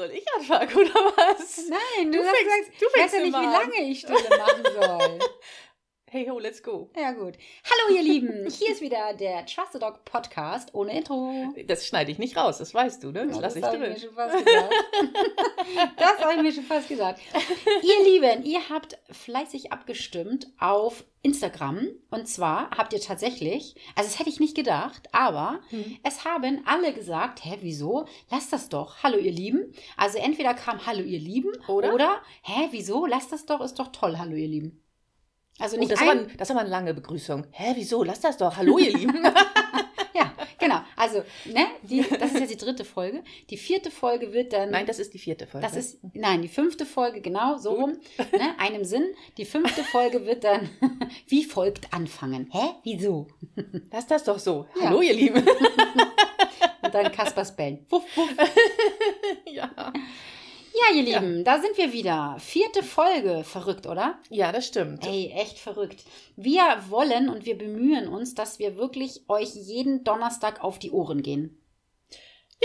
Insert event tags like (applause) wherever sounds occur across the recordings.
Soll ich anfangen oder was? Nein, du, Du fängst- sagst, du ich weiß fängst ja nicht, wie an. lange ich Stille machen soll. (laughs) Hey ho, let's go. ja, gut. Hallo, ihr Lieben. (laughs) Hier ist wieder der Trusted Dog Podcast ohne Intro. Das schneide ich nicht raus, das weißt du, ne? Das Ja, lasse ich hab ich mir drin. schon fast gesagt. (laughs) das habe ich mir schon fast gesagt. Ihr Lieben, ihr habt fleißig abgestimmt auf Instagram. Und zwar habt ihr tatsächlich, also das hätte ich nicht gedacht, aber Hm. es haben alle gesagt, hä, wieso? Lass das doch. Hallo, ihr Lieben. Also entweder kam Hallo, ihr Lieben Oder? oder hä, wieso? Lass das doch, ist doch toll, Hallo, ihr Lieben. Also Oh, nicht das, ein, ein- das ist aber eine lange Begrüßung. Hä, wieso? Lass das doch. Hallo, (laughs) ihr Lieben. (laughs) Ja, genau. Also, ne, die, das ist jetzt die dritte Folge. Die vierte Folge wird dann. Nein, das ist die vierte Folge. Das ist, nein, die fünfte Folge, genau, so rum, ne, einem Sinn. Die fünfte Folge wird dann (laughs) wie folgt anfangen. Hä? Wieso? Lass das doch so. Ja. Hallo, ihr Lieben. Und dann Kaspers Bellen. Wuff, wuff. ja. Ja, ihr Lieben, da sind wir wieder. Vierte Folge. Verrückt, oder? ja, das stimmt. Ey, echt verrückt. Wir wollen und wir bemühen uns, dass wir wirklich euch jeden Donnerstag auf die Ohren gehen.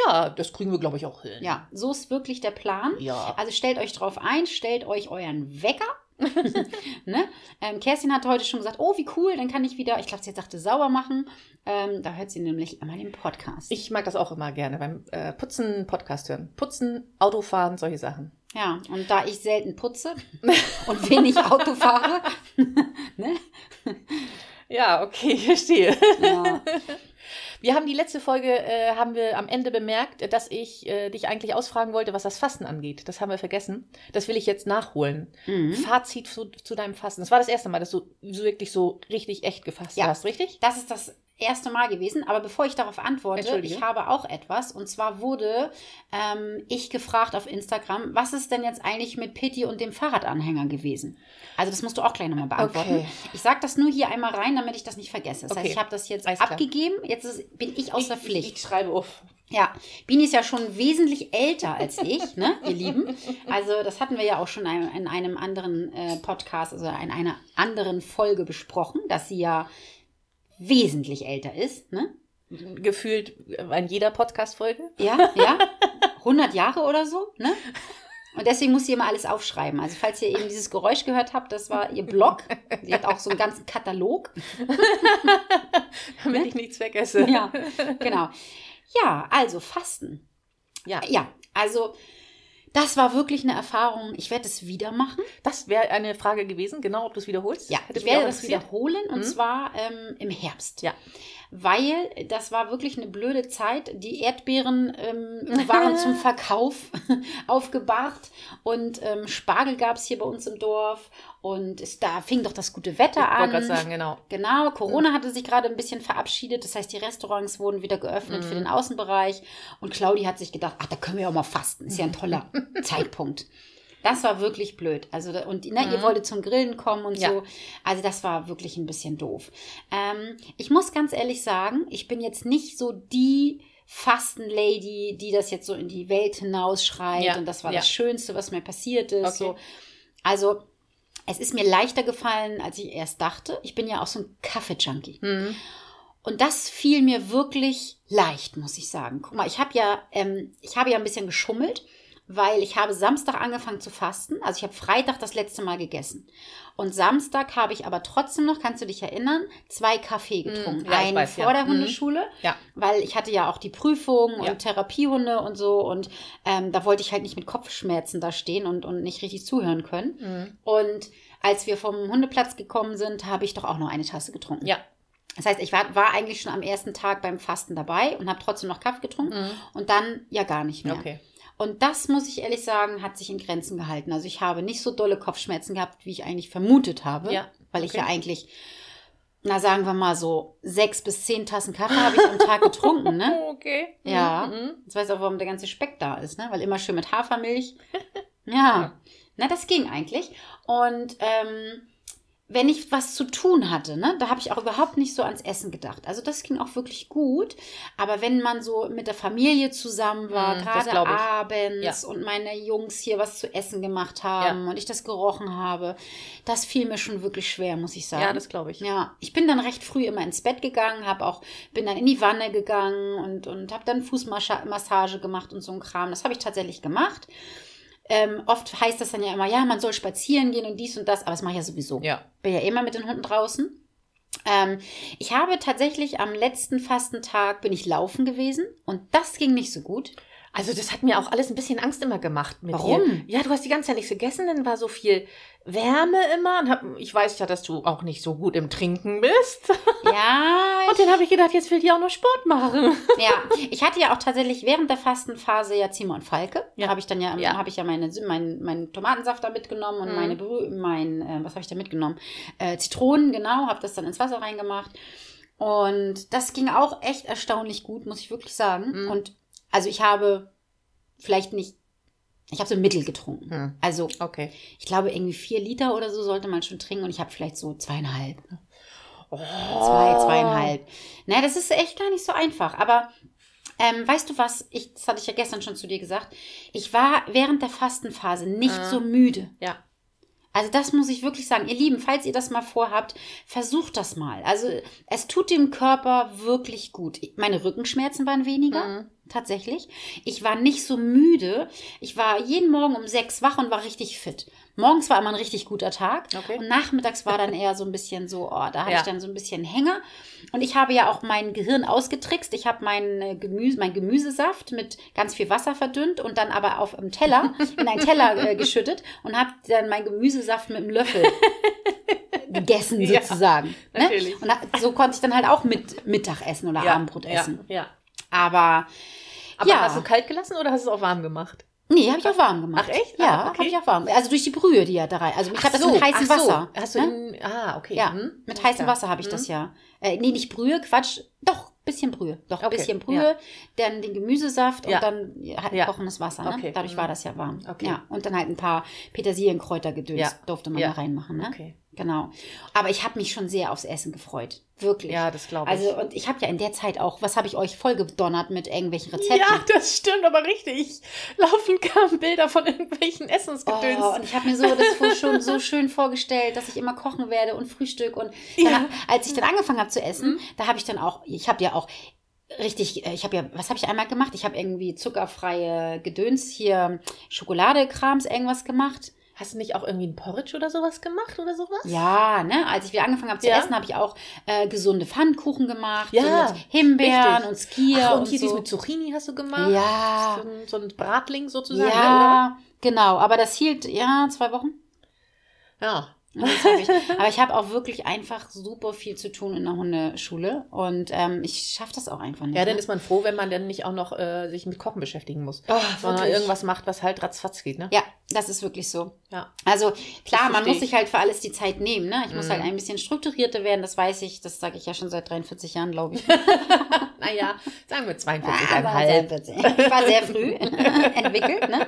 Ja, das kriegen wir, glaube ich, auch hin. Ja, so ist wirklich der Plan. Ja. Also stellt euch drauf ein, stellt euch euren Wecker. (laughs) ne? ähm, Kerstin hatte heute schon gesagt, oh, wie cool, dann kann ich wieder, ich glaube, sie sagte, sauber machen. Ähm, da hört sie nämlich immer den Podcast. Ich mag das auch immer gerne beim äh, Putzen, Podcast hören. Putzen, Autofahren, solche Sachen. ja, und da ich selten putze (laughs) und wenig Auto fahre, (laughs) ne? Ja, okay, ich verstehe. ja, Wir haben die letzte Folge, äh, haben wir am Ende bemerkt, dass ich äh, dich eigentlich ausfragen wollte, was das Fasten angeht. Das haben wir vergessen. Das will ich jetzt nachholen. mhm. Fazit zu, zu deinem Fasten. Das war das erste Mal, dass du so wirklich so richtig echt gefasst Ja. hast, richtig? das ist das erste Mal gewesen. Aber bevor ich darauf antworte, ich habe auch etwas. Und zwar wurde ähm, ich gefragt auf Instagram, was ist denn jetzt eigentlich mit Pitti und dem Fahrradanhänger gewesen? Also das musst du auch gleich nochmal beantworten. Okay. Ich sage das nur hier einmal rein, damit ich das nicht vergesse. Das Okay. heißt, ich habe das jetzt Alles klar. abgegeben. Jetzt ist, bin ich aus der Ich, Pflicht. ich schreibe auf. Ja, Bini ist ja schon wesentlich älter als ich, ne, ihr Lieben. Also das hatten wir ja auch schon in in einem anderen äh, Podcast, also in einer anderen Folge besprochen, dass sie ja wesentlich älter ist, ne? Gefühlt in jeder Podcast-Folge. Ja, ja, 100 Jahre oder so, ne? Und deswegen muss sie immer alles aufschreiben. Also falls ihr eben dieses Geräusch gehört habt, das war ihr Blog. Sie hat auch so einen ganzen Katalog. damit ich nichts vergesse. Ne? Ja, genau. Ja, also Fasten. Ja. Ja, also das war wirklich eine Erfahrung. Ich werde es wieder machen. Das wäre eine Frage gewesen, genau, ob du es wiederholst. Ja, Hätte ich werde das wiederholen und Mhm. zwar ähm, im Herbst. Ja. Weil das war wirklich eine blöde Zeit. Die Erdbeeren ähm, waren (laughs) zum Verkauf (laughs) aufgebahrt und ähm, Spargel gab es hier bei uns im Dorf und es, da fing doch das gute Wetter Ich an. wollte gerade sagen, genau. Genau, Corona hatte sich gerade ein bisschen verabschiedet. Das heißt, die Restaurants wurden wieder geöffnet für den Außenbereich. Und Claudi hat sich gedacht, ach, da können wir ja auch mal fasten. Ist ja ein (laughs) toller Zeitpunkt. Das war wirklich blöd. Also, und ne, ihr wolltet zum Grillen kommen und Ja. so. Also, das war wirklich ein bisschen doof. Ähm, ich muss ganz ehrlich sagen, ich bin jetzt nicht so die Fastenlady, die das jetzt so in die Welt hinausschreit. Ja, Und das war ja. das Schönste, was mir passiert ist. Okay. So. Also, es ist mir leichter gefallen, als ich erst dachte. Ich bin ja auch so ein Kaffee-Junkie. Mhm. Und das fiel mir wirklich leicht, muss ich sagen. Guck mal, ich habe ja, ähm, ich habe ja ein bisschen geschummelt, weil ich habe Samstag angefangen zu fasten. Also ich habe Freitag das letzte Mal gegessen. Und Samstag habe ich aber trotzdem noch, kannst du dich erinnern, zwei Kaffee getrunken. Mm, ja, Einen weiß, ja. vor der Mhm. Hundeschule, Ja. weil ich hatte ja auch die Prüfung Ja. und Therapiehunde und so. Und ähm, da wollte ich halt nicht mit Kopfschmerzen da stehen und, und nicht richtig zuhören können. Mhm. Und als wir vom Hundeplatz gekommen sind, habe ich doch auch noch eine Tasse getrunken. Ja. Das heißt, ich war, war eigentlich schon am ersten Tag beim Fasten dabei und habe trotzdem noch Kaffee getrunken Mhm. und dann ja gar nicht mehr. Okay. Und das, muss ich ehrlich sagen, hat sich in Grenzen gehalten. Also ich habe nicht so dolle Kopfschmerzen gehabt, wie ich eigentlich vermutet habe. Ja, Weil ich okay. ja eigentlich, na sagen wir mal so, sechs bis zehn Tassen Kaffee habe ich am Tag getrunken, ne? (laughs) Okay. Ja. Mhm. Jetzt weiß auch, warum der ganze Speck da ist, ne? Weil immer schön mit Hafermilch. (laughs) Ja. Na, das ging eigentlich. Und ähm, wenn ich was zu tun hatte, ne, da habe ich auch überhaupt nicht so ans Essen gedacht. Also das ging auch wirklich gut. Aber wenn man so mit der Familie zusammen war, Mm, gerade abends Ja. und meine Jungs hier was zu essen gemacht haben und ich das gerochen habe, das fiel mir schon wirklich schwer, muss ich sagen. Ja, das glaube ich. Ja, ich bin dann recht früh immer ins Bett gegangen, habe auch bin dann in die Wanne gegangen und und habe dann Fußmassage gemacht und so ein Kram. Das habe ich tatsächlich gemacht. Ähm, oft heißt das dann ja immer, ja, man soll spazieren gehen und dies und das, aber das mache ich ja sowieso. Ja. Bin ja immer mit den Hunden draußen. Ähm, ich habe tatsächlich am letzten Fastentag bin ich laufen gewesen und das ging nicht so gut. Also das hat mir auch alles ein bisschen Angst immer gemacht mit Warum? dir. Ja, du hast die ganze Zeit nichts gegessen, dann war so viel Wärme immer. Und hab, ich weiß ja, dass du auch nicht so gut im Trinken bist. (laughs) Ja, Und dann habe ich gedacht, jetzt will die auch noch Sport machen. Ja, ich hatte ja auch tatsächlich während der Fastenphase ja Zimmer und Falke. Ja. Da habe ich dann ja, Ja. habe ich ja meine, meinen meinen Tomatensaft da mitgenommen und Mhm. meine, mein, äh, was habe ich da mitgenommen? Äh, Zitronen, genau, habe das dann ins Wasser reingemacht. Und das ging auch echt erstaunlich gut, muss ich wirklich sagen. Mhm. Und also ich habe vielleicht nicht, ich habe so Mittel getrunken. Hm. Also Okay. ich glaube irgendwie vier Liter oder so sollte man schon trinken und ich habe vielleicht so zweieinhalb. Oh. Zwei, zweieinhalb. Naja, das ist echt gar nicht so einfach. Aber ähm, weißt du was? Ich, das hatte ich ja gestern schon zu dir gesagt. Ich war während der Fastenphase nicht Ah. so müde. Ja. Also das muss ich wirklich sagen. Ihr Lieben, falls ihr das mal vorhabt, versucht das mal. Also es tut dem Körper wirklich gut. Meine Rückenschmerzen waren weniger. Mhm. Tatsächlich. Ich war nicht so müde. Ich war jeden Morgen um sechs wach und war richtig fit. Morgens war immer ein richtig guter Tag. Okay. Und nachmittags war dann eher so ein bisschen so, oh, da hatte Ja. ich dann so ein bisschen Hänger. Und ich habe ja auch mein Gehirn ausgetrickst. Ich habe mein äh, Gemüse, mein Gemüsesaft mit ganz viel Wasser verdünnt und dann aber auf einem Teller, (laughs) in einen Teller äh, geschüttet und habe dann mein Gemüsesaft mit einem Löffel (laughs) gegessen Ja, sozusagen. ne? natürlich. Und so konnte ich dann halt auch mit Mittag essen oder Abendbrot essen. Ja. Ja. Aber Aber Ja. hast du kalt gelassen oder hast du es auch warm gemacht? Nee, habe ich auch warm gemacht. Ach, echt? Ja, Ah, okay. habe ich auch warm. Also durch die Brühe, die ja da rein. Also ich habe das so, mit heißem so. Wasser. Hast du ne? in, ah, okay. Ja, Hm. mit heißem. Wasser habe ich das Hm. ja. Äh, nee, nicht Brühe, Quatsch. Doch, bisschen Brühe. Doch, Okay, bisschen Brühe. Dann den Gemüsesaft Ja. und dann halt Ja. kochendes Wasser. Ne? Okay. Dadurch Mhm. war das ja warm. Okay. Ja, und dann halt ein paar Petersilienkräutergedöns Ja. durfte man Ja. da reinmachen. Ne? Okay. Genau. Aber ich habe mich schon sehr aufs Essen gefreut. Wirklich. Ja, das glaube ich. Also, und ich habe ja in der Zeit auch, was habe ich euch vollgedonnert mit irgendwelchen Rezepten? ja, (laughs) das stimmt aber richtig. Laufend kamen Bilder von irgendwelchen Essensgedöns. Oh, und ich habe mir so das schon so schön vorgestellt, dass ich immer kochen werde und Frühstück. Und dann, Ja. als ich dann angefangen habe zu essen, Mhm. da habe ich dann auch, ich habe ja auch richtig, äh, ich habe ja, was habe ich einmal gemacht? Ich habe irgendwie zuckerfreie Gedöns hier, Schokoladekrams, irgendwas gemacht. Hast du nicht auch irgendwie ein Porridge oder sowas gemacht oder sowas? Ja, ne, als ich wieder angefangen habe zu Ja. essen, habe ich auch äh, gesunde Pfannkuchen gemacht, Ja, so mit Himbeeren richtig. und Skier Ach, und, und, hier dies so. mit Zucchini hast du gemacht? Ja. So ein, so ein Bratling sozusagen, ja, genau, aber das hielt, ja, zwei Wochen. oder? Ja. Ich, (laughs) aber ich habe auch wirklich einfach super viel zu tun in der Hundeschule und ähm, ich schaffe das auch einfach nicht. Ja, dann ne? ist man froh, wenn man dann nicht auch noch äh, sich mit Kochen beschäftigen muss. oh, Sondern irgendwas macht, was halt ratzfatz geht, ne? Ja, das ist wirklich so. Ja. Also klar, man muss sich halt für alles die Zeit nehmen. Ne? Ich muss Mhm. halt ein bisschen strukturierter werden, das weiß ich. Das sage ich ja schon seit 43 Jahren, glaube ich. (laughs) Naja, sagen wir Ah, 42,5. aber 42. Ich war sehr früh (laughs) entwickelt. Ne?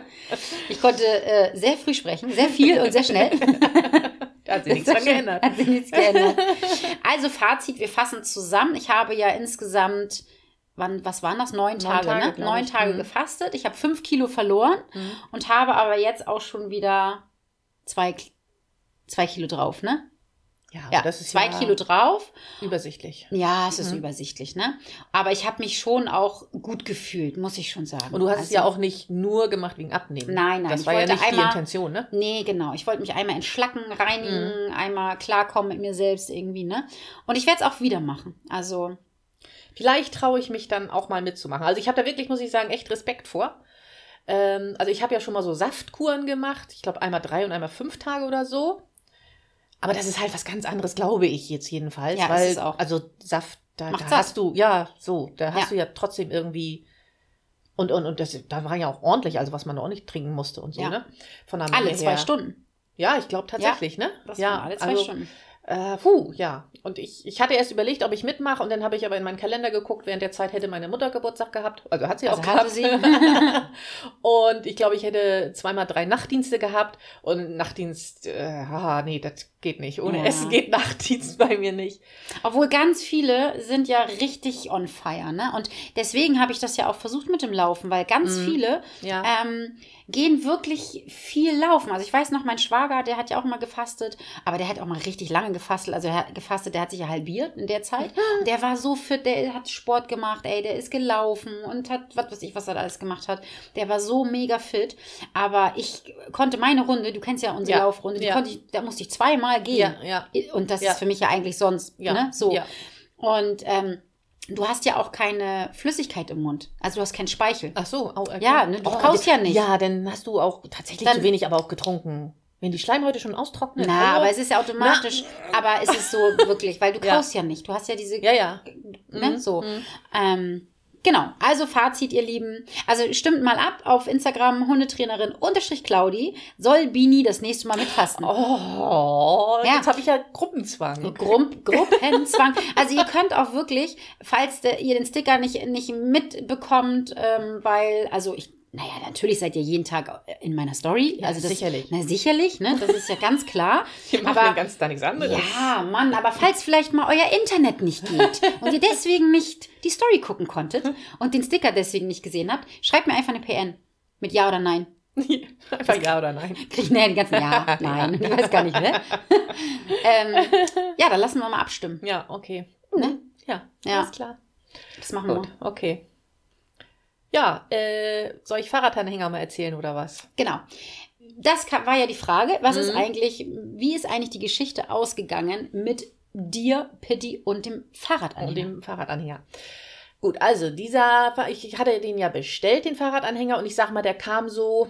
Ich konnte äh, sehr früh sprechen, sehr viel und sehr schnell. (laughs) Hat sich nichts geändert. Hat sich nichts geändert. Also Fazit, wir fassen zusammen. Ich habe ja insgesamt, wann, was waren das? Neun Tage, Tage, ne? Neun ich. Tage Mhm. gefastet. Ich habe fünf Kilo verloren Mhm. und habe aber jetzt auch schon wieder zwei, zwei Kilo drauf, ne? Ja, Ja, das ist zwei ja Kilo drauf. übersichtlich. Ja, es ist Mhm. übersichtlich, ne? Aber ich habe mich schon auch gut gefühlt, muss ich schon sagen. Und du hast es Also- ja auch nicht nur gemacht wegen Abnehmen. Nein, nein, Das war ja nicht die einmal- Intention, ne? Nee, genau. Ich wollte mich einmal entschlacken, reinigen, einmal klarkommen mit mir selbst irgendwie, ne? Und ich werde es auch wieder machen. Also, Vielleicht traue ich mich dann auch mal mitzumachen. Also ich habe da wirklich, muss ich sagen, echt Respekt vor. Ähm, also ich habe ja schon mal so Saftkuren gemacht. Ich glaube einmal drei und einmal fünf Tage oder so. Aber das ist halt was ganz anderes, glaube ich jetzt jedenfalls. Ja, ist weil, es auch. Also Saft, da, da hast du, ja, so, da hast Ja. du ja trotzdem irgendwie. Und, und, und das, da war ja auch ordentlich, also was man ordentlich trinken musste und so, Ja. ne? Von der alle Menge zwei her. Stunden. Ja, ich glaube tatsächlich, ne? Das ja, alle zwei also, Stunden. Äh, puh, ja. Und ich, ich hatte erst überlegt, ob ich mitmache und dann habe ich aber in meinen Kalender geguckt, während der Zeit hätte meine Mutter Geburtstag gehabt. Also hat sie Also auch gehabt. sie. (laughs) und ich glaube, ich hätte zweimal drei Nachtdienste gehabt und Nachtdienst, äh, ah, nee, das geht nicht. Ohne Ja. Essen geht Nachtdienst bei mir nicht. Obwohl ganz viele sind ja richtig on fire, ne? Und deswegen habe ich das ja auch versucht mit dem Laufen, weil ganz Mhm. viele Ja. ähm, gehen wirklich viel laufen. Also ich weiß noch, mein Schwager, der hat ja auch mal gefastet, aber der hat auch mal richtig lange gefastet. Also er hat gefastet, der hat sich ja halbiert in der Zeit. (laughs) Der war so fit, der hat Sport gemacht, ey, der ist gelaufen und hat, was weiß ich, was er alles gemacht hat. Der war so mega fit. Aber ich konnte meine Runde, du kennst ja unsere Ja. Laufrunde, die Ja. konnte ich, da musste ich zweimal gehen. Ja. Und das ist für mich ja eigentlich sonst, Ja. ne? So. Und ähm, du hast ja auch keine Flüssigkeit im Mund. Also du hast keinen Speichel. Ach so. Oh, okay. Ja, ne, du kaust ja nicht. Ja, dann hast du auch tatsächlich Dann- zu wenig, aber auch getrunken. Wenn die Schleimhäute schon austrocknen. Na, hallo? aber es ist ja automatisch. Aber es ist so wirklich, weil du (laughs) Ja. kaust ja nicht. Du hast ja diese, Ja, ja. ne, Mhm, so. mhm. Ähm, genau. Also Fazit, ihr Lieben. Also stimmt mal ab auf Instagram Hundetrainerin unterstrich Claudi. Soll Bini das nächste Mal mitfasten? Oh, Ja. jetzt habe ich ja Gruppenzwang. Grupp, Gruppenzwang. Also ihr könnt auch wirklich, falls ihr den Sticker nicht, nicht mitbekommt, ähm, weil, also ich, naja, natürlich seid ihr jeden Tag in meiner Story. Ja, also das, sicherlich. Na, sicherlich, ne? Das ist ja ganz klar. (laughs) Wir machen aber, den ganzen Tag nichts anderes. ja, Mann, aber falls vielleicht mal euer Internet nicht geht (laughs) und ihr deswegen nicht die Story gucken konntet und den Sticker deswegen nicht gesehen habt, schreibt mir einfach eine PN. Mit Ja oder Nein. (laughs) Einfach ja oder nein. Krieg ich nachher den ganzen Ja, Nein. Ich weiß gar nicht, ne? ähm, ja, dann lassen wir mal abstimmen. Ja, okay. Ne? Ja, Ja. alles klar. Das machen wir. Gut, okay. Ja, äh, soll ich Fahrradanhänger mal erzählen oder was? Genau. Das ka- war ja die Frage. Was ist Mhm. eigentlich, wie ist eigentlich die Geschichte ausgegangen mit dir, Pitti und dem Fahrradanhänger? Und dem Fahrradanhänger. Gut, also dieser, ich hatte den ja bestellt, den Fahrradanhänger, und ich sag mal, der kam so.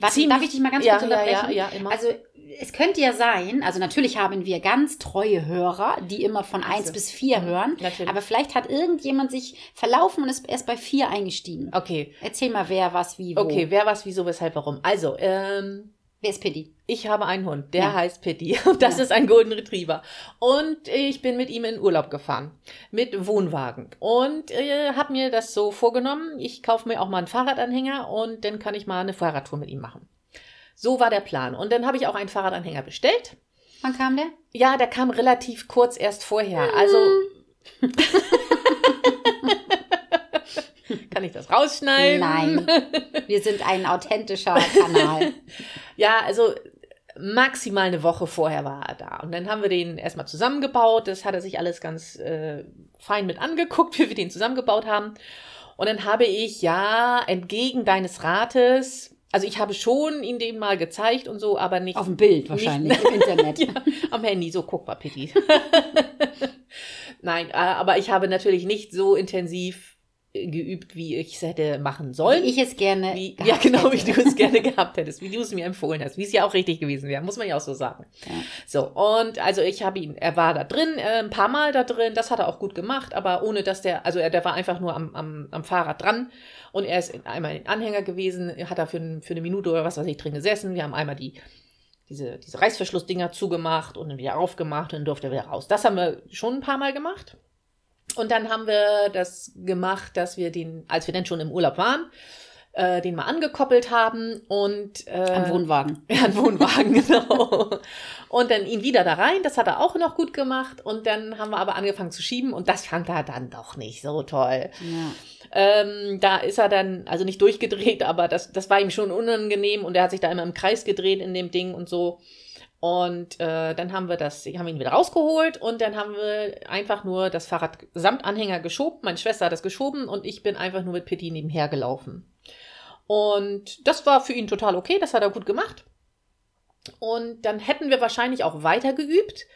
Warte, darf ich dich mal ganz Ja, kurz ja, unterbrechen? ja, ja, immer. Also es könnte ja sein, also natürlich haben wir ganz treue Hörer, die immer von Ach so. 1 bis 4 hören, Natürlich. aber vielleicht hat irgendjemand sich verlaufen und ist erst bei 4 eingestiegen. Okay, Erzähl mal, wer, was, wie, wo. okay, wer was, wieso, weshalb, warum. Also, ähm, Wer ist Pitti? ich habe einen Hund, der Ja. heißt Pitti. (laughs) Und das Ja. ist ein Golden Retriever. Und ich bin mit ihm in Urlaub gefahren. Mit Wohnwagen. Und äh, habe mir das so vorgenommen, ich kaufe mir auch mal einen Fahrradanhänger und dann kann ich mal eine Fahrradtour mit ihm machen. So war der Plan. Und dann habe ich auch einen Fahrradanhänger bestellt. Wann kam der? Ja, der kam relativ kurz erst vorher. Also. (laughs) (laughs) Kann ich das rausschneiden? Nein. (laughs) Wir sind ein authentischer Kanal. (laughs) Ja, also maximal eine Woche vorher war er da. Und dann haben wir den erstmal zusammengebaut. Das hat er sich alles ganz äh, fein mit angeguckt, wie wir den zusammengebaut haben. Und dann habe ich ja entgegen deines Rates, also ich habe schon ihn dem mal gezeigt und so, aber nicht Auf dem Bild wahrscheinlich, im Internet. ja, am Handy, so guck mal, Pitti. Nein, äh, aber ich habe natürlich nicht so intensiv geübt, wie ich es hätte machen sollen. Wie ich es gerne Wie, gehabt ja, genau, wie hätte. du es gerne (laughs) gehabt hättest, wie du es mir empfohlen hast, wie es ja auch richtig gewesen wäre, muss man ja auch so sagen. Ja. So, und also ich habe ihn, er war da drin, äh, ein paar Mal da drin, das hat er auch gut gemacht, aber ohne dass der, also er, der war einfach nur am, am, am Fahrrad dran und er ist in- einmal in Anhänger gewesen, hat er für, für eine Minute oder was weiß ich drin gesessen, wir haben einmal die, diese, diese Reißverschlussdinger zugemacht und dann wieder aufgemacht und dann durfte er wieder raus. Das haben wir schon ein paar Mal gemacht. Und dann haben wir das gemacht, dass wir den, als wir dann schon im Urlaub waren, äh, den mal angekoppelt haben und äh, Am Wohnwagen. (laughs) ja, ein Wohnwagen, genau. Und dann ihn wieder da rein, das hat er auch noch gut gemacht. Und dann haben wir aber angefangen zu schieben und das fand er dann doch nicht so toll. Ja. Ähm, da ist er dann, also nicht durchgedreht, aber das, das war ihm schon unangenehm und er hat sich da immer im Kreis gedreht in dem Ding und so. Und äh, dann haben wir das, haben ihn wieder rausgeholt und dann haben wir einfach nur das Fahrrad samt Anhänger geschoben. Meine Schwester hat das geschoben und ich bin einfach nur mit Pitti nebenher gelaufen. Und das war für ihn total okay, das hat er gut gemacht. Und dann hätten wir wahrscheinlich auch weiter geübt.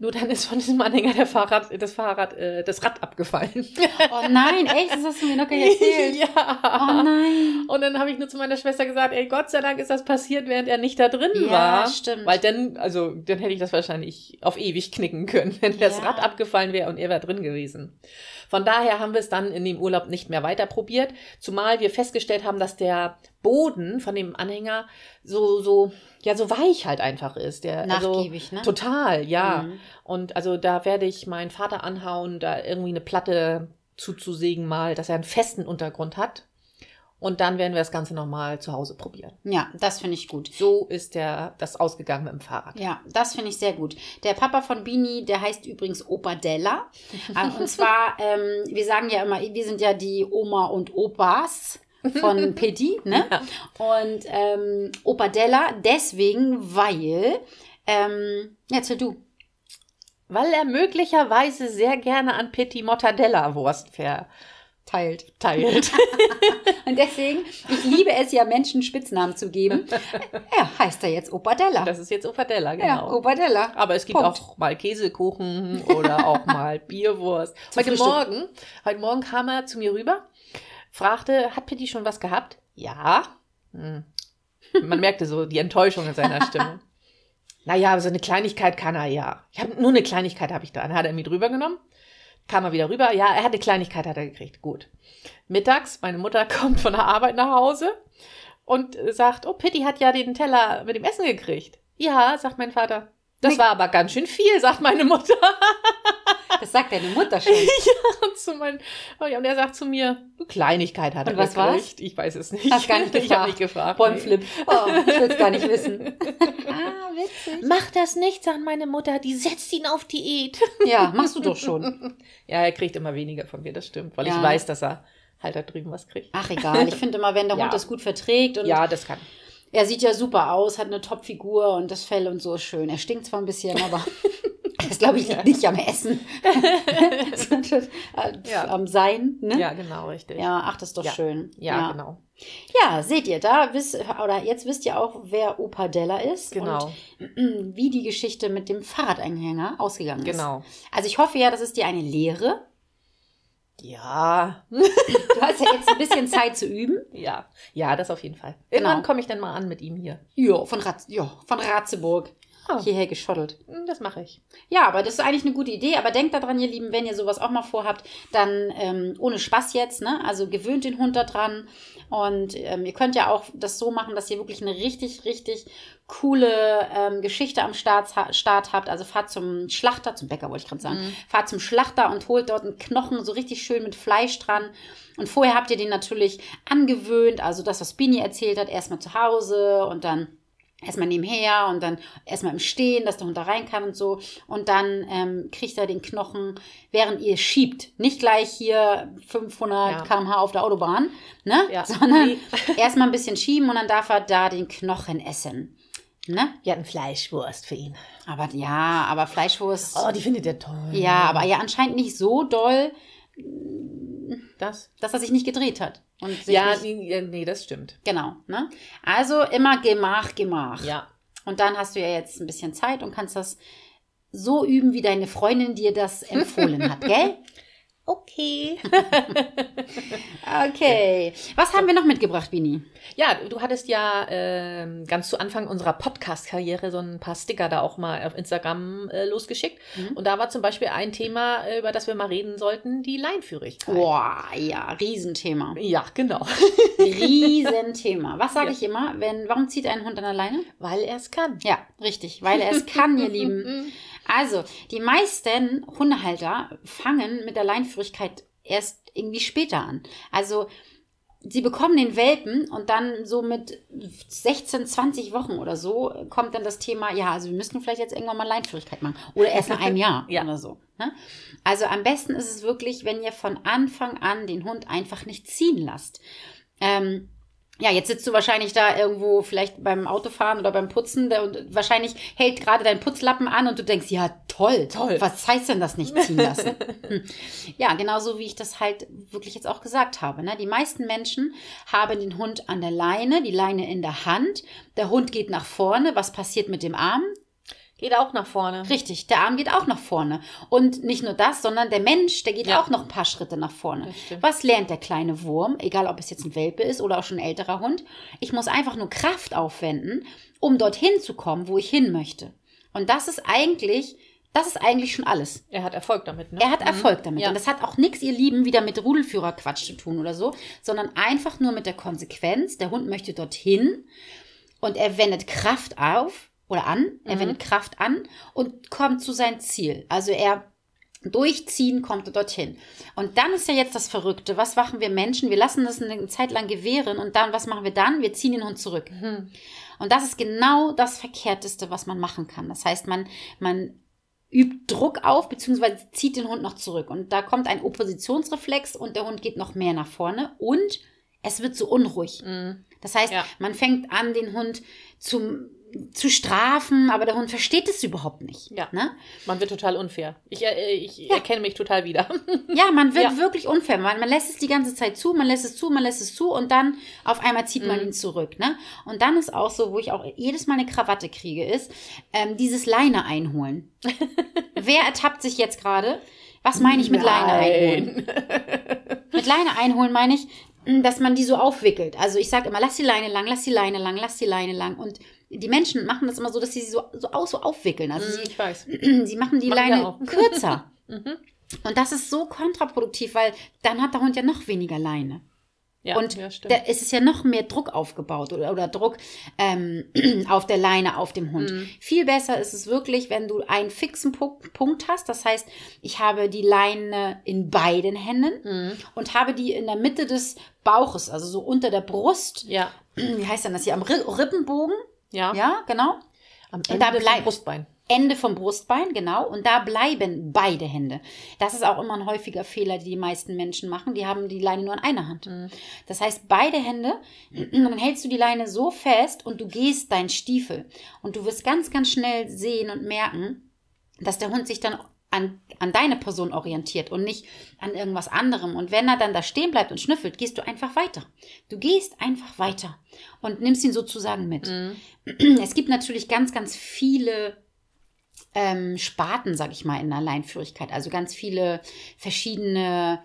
Nur dann ist von diesem Anhänger der Fahrrad, das Fahrrad, äh, das Rad abgefallen. (laughs) Oh nein, echt? Das hast du mir noch gar nicht erzählt. (laughs) ja. Oh nein. Und dann habe ich nur zu meiner Schwester gesagt, ey, Gott sei Dank ist das passiert, während er nicht da drin Ja, war. stimmt. Weil dann, also, dann hätte ich das wahrscheinlich auf ewig knicken können, (laughs) wenn das Ja. Rad abgefallen wäre und er wäre drin gewesen. Von daher haben wir es dann in dem Urlaub nicht mehr weiter probiert, zumal wir festgestellt haben, dass der Boden von dem Anhänger so, so, ja, so weich halt einfach ist. Der, Nachgiebig, also, ne? Total, ja. Mhm. Und also da werde ich meinen Vater anhauen, da irgendwie eine Platte zuzusägen mal, dass er einen festen Untergrund hat. Und dann werden wir das Ganze nochmal zu Hause probieren. Ja, das finde ich gut. So ist der, das ausgegangen mit dem Fahrrad. Ja, das finde ich sehr gut. Der Papa von Bini, der heißt übrigens Opa Della. Äh, und zwar, (laughs) ähm, wir sagen ja immer, wir sind ja die Oma und Opas von (laughs) Petit, ne? Ja. Und ähm, Opa Della deswegen, weil, ähm, ja, erzähl du. Weil er möglicherweise sehr gerne an Petit Mortadella Wurst verteilt. Teilt. (laughs) Und deswegen, ich liebe es ja, Menschen Spitznamen zu geben. (laughs) Ja, heißt er jetzt Opa Della. Das ist jetzt Opadella, ja, genau. Opa Della. Aber es gibt Punkt. auch mal Käsekuchen oder auch mal Bierwurst. Zum Heute Frühstück. Morgen, heute Morgen kam er zu mir rüber, fragte, hat Pitti schon was gehabt? Ja. Hm. Man merkte so die Enttäuschung in seiner Stimme. naja, so eine Kleinigkeit kann er ja. Ich habe nur eine Kleinigkeit habe ich da. Dann hat er mir drüber genommen. Kam er wieder rüber. Ja, er hat eine Kleinigkeit hat er gekriegt. Gut. Mittags, meine Mutter (laughs) kommt von der Arbeit nach Hause und sagt, oh, Pitti hat ja den Teller mit dem Essen gekriegt. Ja, sagt mein Vater. Das war aber ganz schön viel, sagt meine Mutter. (laughs) Das sagt deine Mutter schon. (laughs) und, zu mein, oh ja, und er sagt zu mir, eine Kleinigkeit hat er Und was gekriegt. Ich weiß es nicht. Hast gar nicht (laughs) Ich gefragt. habe nicht gefragt. Bäumflip. Oh, ich will es gar nicht wissen. (laughs) ah, witzig. Mach das nicht, sagt meine Mutter. Die setzt ihn auf Diät. Ja, machst du doch schon. Ja, er kriegt immer weniger von mir, das stimmt. Weil Ja. ich weiß, dass er halt da drüben was kriegt. Ach, egal. Ich finde immer, wenn der Ja. Hund das gut verträgt und ja, das kann. er sieht ja super aus, hat eine Top-Figur und das Fell und so ist schön. Er stinkt zwar ein bisschen, aber das glaube ich liegt nicht am Essen. (laughs) (laughs) sondern äh, Ja. am Sein. Ne? Ja, genau, richtig. Ja, ach, das ist doch Ja. schön. Ja, genau. Ja, seht ihr, da wisst, oder jetzt wisst ihr auch, wer Opa Della ist Genau, und (clears throat) wie die Geschichte mit dem Fahrradanhänger ausgegangen ist. genau. Also ich hoffe ja, das ist dir eine Lehre. Ja, (laughs) Du hast ja jetzt ein bisschen Zeit zu üben. ja, ja, das auf jeden Fall. Genau. Irgendwann komme ich dann mal an mit ihm hier. Ja, von, Rat, ja, von Ratzeburg Oh. hierher geschottelt. Hm, Das mache ich. Ja, aber das ist eigentlich eine gute Idee. Aber denkt daran, ihr Lieben, wenn ihr sowas auch mal vorhabt, dann ähm, ohne Spaß jetzt, ne? Also gewöhnt den Hund daran. Und ähm, ihr könnt ja auch das so machen, dass ihr wirklich eine richtig, richtig coole ähm, Geschichte am Start, Start habt. Also fahrt zum Schlachter, zum Bäcker wollte ich gerade sagen, Mhm. fahrt zum Schlachter und holt dort einen Knochen so richtig schön mit Fleisch dran. Und vorher habt ihr den natürlich angewöhnt. Also das, was Bini erzählt hat, erstmal zu Hause und dann erstmal nebenher und dann erstmal im Stehen, dass der Hund da rein kann und so. Und dann ähm, kriegt er den Knochen, während ihr schiebt. Nicht gleich hier 500 Ja. km/h auf der Autobahn, ne? Ja. sondern Nee. (laughs) erstmal ein bisschen schieben und dann darf er da den Knochen essen. Ne? Wir hatten Fleischwurst für ihn. Aber ja, aber Fleischwurst. Oh, die findet er toll. ja, aber ja anscheinend nicht so doll, Das? dass er sich nicht gedreht hat. Und Ja, nicht, nee, nee, das stimmt. genau. Ne? Also immer Gemach, Gemach. Ja. Und dann hast du ja jetzt ein bisschen Zeit und kannst das so üben, wie deine Freundin dir das empfohlen hat, (laughs) gell? Okay. (laughs) Okay. Was haben wir noch mitgebracht, Bini? Ja, du hattest ja ähm, ganz zu Anfang unserer Podcast-Karriere so ein paar Sticker da auch mal auf Instagram äh, losgeschickt. Mhm. Und da war zum Beispiel ein Thema, äh, über das wir mal reden sollten, die Leinführigkeit. Boah, ja, Riesenthema. Ja, genau. (laughs) Riesenthema. Was sage Ja. ich immer? Wenn, warum zieht ein Hund an der Leine? Weil er es kann. Ja, richtig, weil er es kann, ihr (laughs) Lieben. Also, die meisten Hundehalter fangen mit der Leinführigkeit erst irgendwie später an. Also, sie bekommen den Welpen und dann so mit 16, 20 Wochen oder so kommt dann das Thema, ja, also wir müssen vielleicht jetzt irgendwann mal Leinführigkeit machen. Oder erst nach einem (laughs) Jahr Ja. oder so. Ne? Also am besten ist es wirklich, wenn ihr von Anfang an den Hund einfach nicht ziehen lasst. Ähm, ja, jetzt sitzt du wahrscheinlich da irgendwo vielleicht beim Autofahren oder beim Putzen und wahrscheinlich hält gerade dein Putzlappen an und du denkst, ja, toll, Toll. Was heißt denn das nicht ziehen lassen? (laughs) hm. Ja, genauso wie ich das halt wirklich jetzt auch gesagt habe. Ne? Die meisten Menschen haben den Hund an der Leine, die Leine in der Hand. Der Hund geht nach vorne. Was passiert mit dem Arm? Geht auch nach vorne. Richtig, der Arm geht auch nach vorne. Und nicht nur das, sondern der Mensch, der geht Ja. auch noch ein paar Schritte nach vorne. Was lernt der kleine Wurm, egal ob es jetzt ein Welpe ist oder auch schon ein älterer Hund? Ich muss einfach nur Kraft aufwenden, um dorthin zu kommen, wo ich hin möchte. Und das ist eigentlich, das ist eigentlich schon alles. Er hat Erfolg damit, ne? Er hat Erfolg damit. Ja. Und das hat auch nichts, ihr Lieben, wieder mit Rudelführerquatsch zu tun oder so, sondern einfach nur mit der Konsequenz. Der Hund möchte dorthin und er wendet Kraft auf oder an, er Mhm. wendet Kraft an und kommt zu seinem Ziel. Also er durchziehen kommt er dorthin. Und dann ist ja jetzt das Verrückte. Was machen wir Menschen? Wir lassen das eine Zeit lang gewähren und dann, was machen wir dann? Wir ziehen den Hund zurück. Mhm. Und das ist genau das Verkehrteste, was man machen kann. Das heißt, man, man übt Druck auf, beziehungsweise zieht den Hund noch zurück. Und da kommt ein Oppositionsreflex und der Hund geht noch mehr nach vorne und es wird so unruhig. Mhm. Das heißt, Ja. man fängt an, den Hund zum, zu strafen, aber der Hund versteht es überhaupt nicht. Ja. Ne? Man wird total unfair. Ich, äh, ich erkenne mich total wieder. (laughs) Ja, man wird Ja. wirklich unfair. Man, man lässt es die ganze Zeit zu, man lässt es zu, man lässt es zu und dann auf einmal zieht man Mhm. ihn zurück. Ne? Und dann ist auch so, wo ich auch jedes Mal eine Krawatte kriege, ist ähm, dieses Leine einholen. (laughs) Wer ertappt sich jetzt gerade? Was meine ich mit Leine einholen? (laughs) Mit Leine einholen meine ich, dass man die so aufwickelt. Also ich sage immer, lass die Leine lang, lass die Leine lang, lass die Leine lang. Und die Menschen machen das immer so, dass sie sie so, so, aus, so aufwickeln. Also Ich weiß. sie, (clears throat) sie machen die wir Leine auch. (laughs) kürzer. Mhm. Und das ist so kontraproduktiv, weil dann hat der Hund ja noch weniger Leine. Ja, und ja, da ist es ja noch mehr Druck aufgebaut oder, oder Druck ähm, (clears throat) auf der Leine auf dem Hund. Mhm. Viel besser ist es wirklich, wenn du einen fixen Punkt, hast. Das heißt, ich habe die Leine in beiden Händen Mhm. und habe die in der Mitte des Bauches, also so unter der Brust. Ja, (clears throat) Wie heißt denn das hier? Am Ri- Rippenbogen? ja. Ja, genau. Am Und da Ende bleibt- Brustbein. Ende vom Brustbein, genau. Und da bleiben beide Hände. Das ist auch immer ein häufiger Fehler, die die meisten Menschen machen. Die haben die Leine nur in einer Hand. Mhm. Das heißt, beide Hände, dann hältst du die Leine so fest und du gehst deinen Stiefel. Und du wirst ganz, ganz schnell sehen und merken, dass der Hund sich dann an, an deine Person orientiert und nicht an irgendwas anderem. Und wenn er dann da stehen bleibt und schnüffelt, gehst du einfach weiter. Du gehst einfach weiter und nimmst ihn sozusagen mit. Mhm. Es gibt natürlich ganz, ganz viele ähm, Sparten, sag ich mal, in der Leinführigkeit. Also ganz viele verschiedene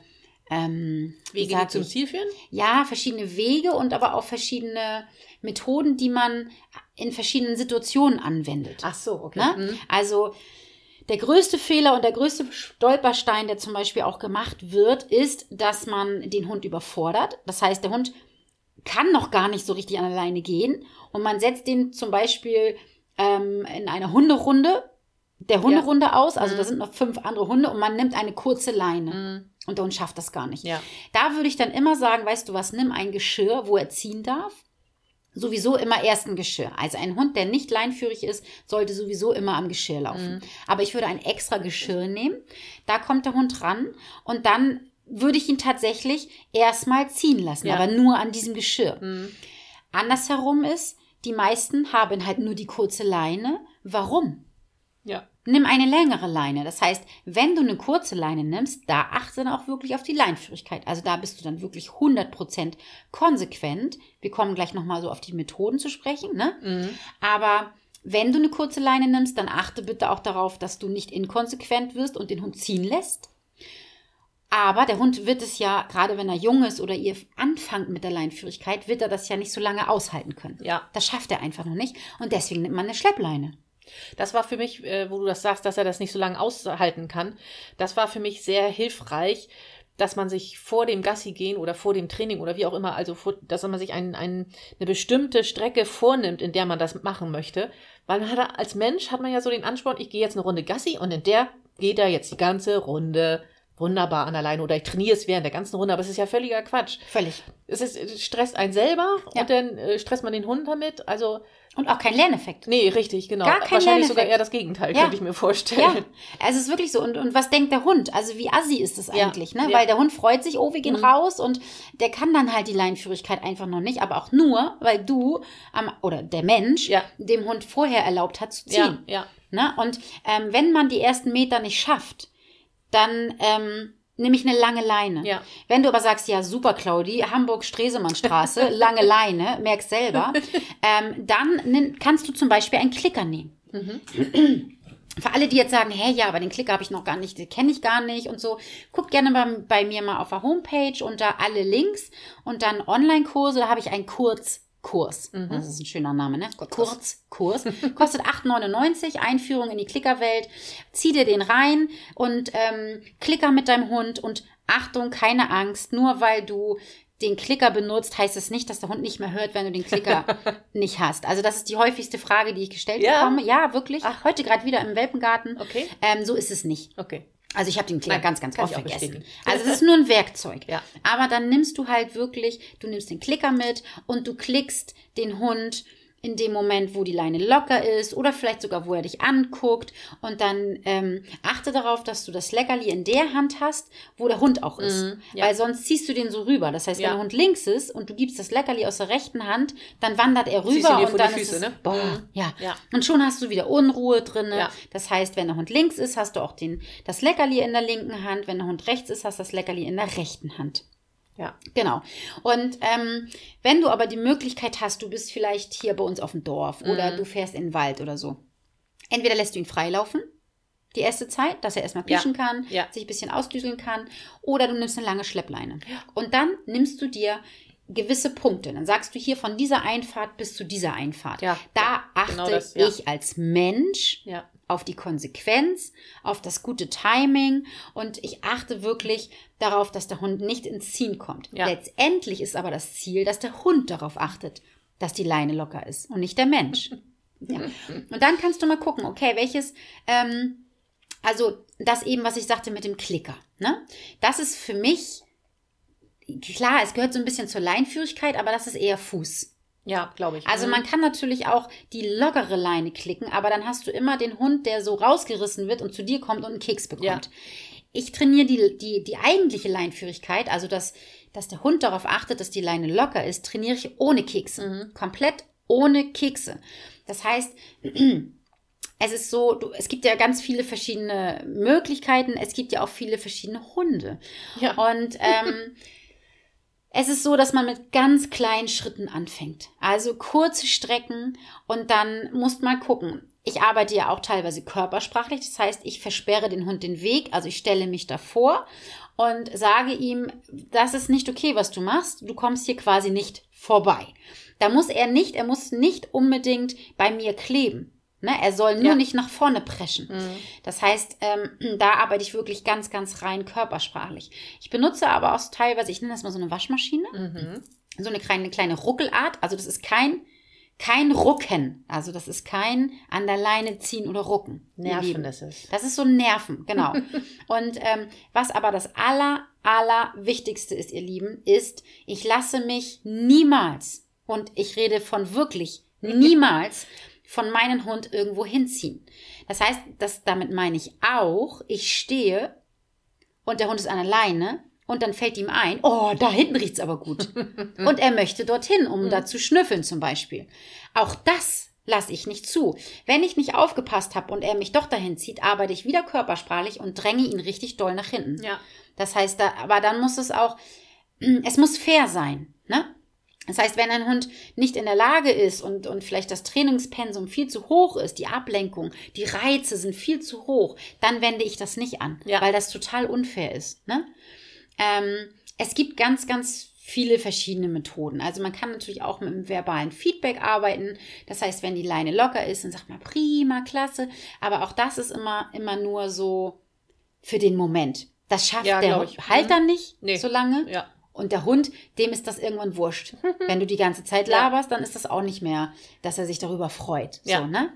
ähm, Wege, die zum? Ziel führen? Ja, verschiedene Wege und aber auch verschiedene Methoden, die man in verschiedenen Situationen anwendet. Ach so, okay. Ne? Mhm. Also der größte Fehler und der größte Stolperstein, der zum Beispiel auch gemacht wird, ist, dass man den Hund überfordert. Das heißt, der Hund kann noch gar nicht so richtig an der Leine gehen und man setzt den zum Beispiel ähm, in einer Hunderunde der Hunderunde aus, also Mhm. da sind noch fünf andere Hunde und man nimmt eine kurze Leine Mhm. und der Hund schafft das gar nicht. Ja. Da würde ich dann immer sagen, weißt du was, nimm ein Geschirr, wo er ziehen darf. Sowieso immer erst ein Geschirr. Also ein Hund, der nicht leinführig ist, sollte sowieso immer am Geschirr laufen. Mhm. Aber ich würde ein extra Geschirr nehmen. Da kommt der Hund ran und dann würde ich ihn tatsächlich erstmal ziehen lassen, Ja. aber nur an diesem Geschirr. Mhm. Andersherum ist, die meisten haben halt nur die kurze Leine. Warum? Nimm eine längere Leine. Das heißt, wenn du eine kurze Leine nimmst, da achte dann auch wirklich auf die Leinführigkeit. Also da bist du dann wirklich 100% konsequent. Wir kommen gleich nochmal so auf die Methoden zu sprechen. Ne? Mhm. Aber wenn du eine kurze Leine nimmst, dann achte bitte auch darauf, dass du nicht inkonsequent wirst und den Hund ziehen lässt. Aber der Hund wird es ja, gerade wenn er jung ist oder ihr anfangt mit der Leinführigkeit, wird er das ja nicht so lange aushalten können. Ja. Das schafft er einfach noch nicht. Und deswegen nimmt man eine Schleppleine. Das war für mich, äh, wo du das sagst, dass er das nicht so lange aushalten kann, das war für mich sehr hilfreich, dass man sich vor dem Gassi gehen oder vor dem Training oder wie auch immer, also vor, dass man sich ein, ein, eine bestimmte Strecke vornimmt, in der man das machen möchte. Weil man hat, als Mensch hat man ja so den Ansporn, ich gehe jetzt eine Runde Gassi und in der geht er jetzt die ganze Runde wunderbar an der Leine oder ich trainiere es während der ganzen Runde, aber es ist ja völliger Quatsch. Völlig. Es ist, es stresst einen selber Ja. und dann äh, stresst man den Hund damit. Also, Und auch kein Lerneffekt. nee, richtig, genau. Gar kein Wahrscheinlich sogar eher das Gegenteil, Ja. könnte ich mir vorstellen. Ja, also es ist wirklich so. Und, und was denkt der Hund? Also wie assi ist das Ja, eigentlich, ne? ja. Weil der Hund freut sich, oh, wir gehen Mhm. raus und der kann dann halt die Leinführigkeit einfach noch nicht, aber auch nur, weil du am, oder der Mensch Ja. dem Hund vorher erlaubt hat zu Ja, ziehen. ja. Ne? Und ähm, wenn man die ersten Meter nicht schafft, dann ähm, nehme ich eine lange Leine. Ja. Wenn du aber sagst, ja, super, Claudi, Hamburg-Stresemannstraße, (laughs) lange Leine, merkst selber, (laughs) ähm, dann kannst du zum Beispiel einen Klicker nehmen. Für alle, die jetzt sagen, hey, ja, aber den Klicker habe ich noch gar nicht, den kenne ich gar nicht und so, guckt gerne bei, bei mir mal auf der Homepage unter alle Links und dann Online-Kurse, da habe ich einen Kurzkurs. Das ist ein schöner Name, ne? Kurzkurs. Kostet (laughs) 8,99, Einführung in die Klickerwelt. Zieh dir den rein und ähm, klicker mit deinem Hund und Achtung, keine Angst, nur weil du den Klicker benutzt, heißt es nicht, dass der Hund nicht mehr hört, wenn du den Klicker (laughs) nicht hast. Also das ist die häufigste Frage, die ich gestellt Ja? bekomme. Ja, wirklich. Heute gerade wieder im Welpengarten. Okay. Ähm, so ist es nicht. Okay. Also ich habe den Klicker Nein, ganz, ganz oft vergessen. Also es ist nur ein Werkzeug. Ja. Aber dann nimmst du halt wirklich, du nimmst den Klicker mit und du klickst den Hund in dem Moment, wo die Leine locker ist oder vielleicht sogar, wo er dich anguckt. Und dann ähm, achte darauf, dass du das Leckerli in der Hand hast, wo der Hund auch ist. Mhm, ja. Weil sonst ziehst du den so rüber. Das heißt, wenn Ja. der Hund links ist und du gibst das Leckerli aus der rechten Hand, dann wandert er rüber und dann Füße, ist es, ne? boah, Mhm. ja. Ja. Und schon hast du wieder Unruhe drin. Ja. Das heißt, wenn der Hund links ist, hast du auch den, das Leckerli in der linken Hand. Wenn der Hund rechts ist, hast du das Leckerli in der rechten Hand. Ja. Genau. Und ähm, wenn du aber die Möglichkeit hast, du bist vielleicht hier bei uns auf dem Dorf oder Mhm. du fährst in den Wald oder so. Entweder lässt du ihn freilaufen, die erste Zeit, dass er erstmal Ja. pischen kann, Ja. sich ein bisschen ausdüseln kann, oder du nimmst eine lange Schleppleine. Und dann nimmst du dir gewisse Punkte. Dann sagst du hier von dieser Einfahrt bis zu dieser Einfahrt. Ja. Da achte Genau das, ja. ich als Mensch Ja. Auf die Konsequenz, auf das gute Timing und ich achte wirklich darauf, dass der Hund nicht ins Ziehen kommt. Ja. Letztendlich ist aber das Ziel, dass der Hund darauf achtet, dass die Leine locker ist und nicht der Mensch. (laughs) ja. Und dann kannst du mal gucken, okay, welches, ähm, also das eben, was ich sagte mit dem Klicker. Ne? Das ist für mich, klar, es gehört so ein bisschen zur Leinführigkeit, aber das ist eher Fuß. Ja, glaube ich. Also Mhm. man kann natürlich auch die lockere Leine klicken, aber dann hast du immer den Hund, der so rausgerissen wird und zu dir kommt und einen Keks bekommt. Ja. Ich trainiere die, die, die eigentliche Leinführigkeit, also dass, dass der Hund darauf achtet, dass die Leine locker ist, trainiere ich ohne Kekse. Mhm. Komplett ohne Kekse. Das heißt, (clears throat) es ist so, du, es gibt ja ganz viele verschiedene Möglichkeiten. Es gibt ja auch viele verschiedene Hunde. Ja. Und ähm, (laughs) es ist so, dass man mit ganz kleinen Schritten anfängt. Also kurze Strecken und dann musst mal gucken. Ich arbeite ja auch teilweise körpersprachlich. Das heißt, ich versperre den Hund den Weg. Also ich stelle mich davor und sage ihm, das ist nicht okay, was du machst. Du kommst hier quasi nicht vorbei. Da muss er nicht, er muss nicht unbedingt bei mir kleben. Ne? Er soll nur Ja. nicht nach vorne preschen. Mhm. Das heißt, ähm, (clears throat) da arbeite ich wirklich ganz, ganz rein körpersprachlich. Ich benutze aber auch teilweise, ich nenne das mal so eine Waschmaschine, Mhm. so eine kleine, kleine Ruckelart. Also das ist kein, kein Rucken. Also das ist kein an der Leine ziehen oder rucken. Nerven ist es. Das ist so Nerven, genau. (laughs) Und ähm, was aber das aller, aller Wichtigste ist, ihr Lieben, ist, ich lasse mich niemals, und ich rede von wirklich (laughs) niemals, von meinem Hund irgendwo hinziehen. Das heißt, das, damit meine ich auch, ich stehe und der Hund ist an der Leine und dann fällt ihm ein, oh, da hinten riecht's aber gut. (laughs) und er möchte dorthin, um da zu schnüffeln zum Beispiel. Auch das lasse ich nicht zu. Wenn ich nicht aufgepasst habe und er mich doch dahin zieht, arbeite ich wieder körpersprachlich und dränge ihn richtig doll nach hinten. Ja. Das heißt, da, aber dann muss es auch, es muss fair sein, ne? Das heißt, wenn ein Hund nicht in der Lage ist und, und vielleicht das Trainingspensum viel zu hoch ist, die Ablenkung, die Reize sind viel zu hoch, dann wende ich das nicht an, Ja. weil das total unfair ist. Ne? Ähm, es gibt ganz, ganz viele verschiedene Methoden. Also man kann natürlich auch mit dem verbalen Feedback arbeiten. Das heißt, wenn die Leine locker ist, dann sagt man prima, klasse. Aber auch das ist immer, immer nur so für den Moment. Das schafft Ja, der ich. Halter nicht Nee. so lange. Ja. Und der Hund, dem ist das irgendwann wurscht. (laughs) Wenn du die ganze Zeit laberst, dann ist das auch nicht mehr, dass er sich darüber freut. Ja. So, ne?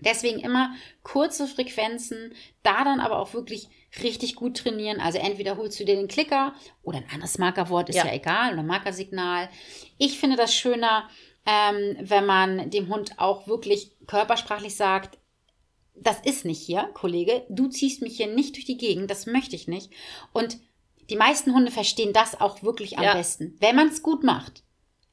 Deswegen immer kurze Frequenzen, da dann aber auch wirklich richtig gut trainieren. Also entweder holst du dir den Klicker oder ein anderes Markerwort, ist ja, Ja. egal, oder Markersignal. Ich finde das schöner, ähm, wenn man dem Hund auch wirklich körpersprachlich sagt, das ist nicht hier, Kollege, du ziehst mich hier nicht durch die Gegend, das möchte ich nicht. Und die meisten Hunde verstehen das auch wirklich am Ja. besten, wenn man es gut macht.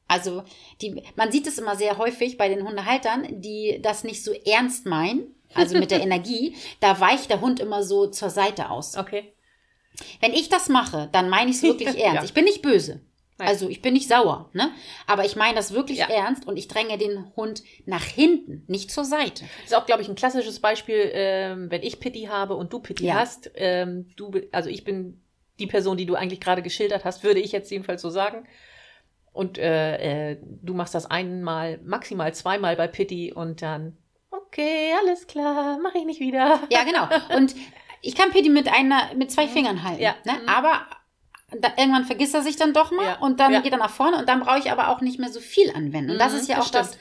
Also die, man sieht es immer sehr häufig bei den Hundehaltern, die das nicht so ernst meinen, also mit der (laughs) Energie, da weicht der Hund immer so zur Seite aus. Okay. Wenn ich das mache, dann meine ich es wirklich (laughs) ernst. Ja. Ich bin nicht böse. Nein. Also ich bin nicht sauer, ne? Aber ich meine das wirklich Ja. ernst und ich dränge den Hund nach hinten, nicht zur Seite. Das ist auch, glaube ich, ein klassisches Beispiel, ähm, wenn ich Pitti habe und du Pitti Ja. hast. Ähm, du, also ich bin die Person, die du eigentlich gerade geschildert hast, würde ich jetzt jedenfalls so sagen. Und äh, äh, du machst das einmal, maximal zweimal bei Pitti und dann, okay, alles klar, mache ich nicht wieder. (laughs) Ja, genau. Und ich kann Pitti mit einer, mit zwei Fingern halten. Ja. Ne? Mhm. Aber da, irgendwann vergisst er sich dann doch mal Ja. und dann Ja. geht er nach vorne und dann brauche ich aber auch nicht mehr so viel anwenden. Und das Mhm, ist ja auch das,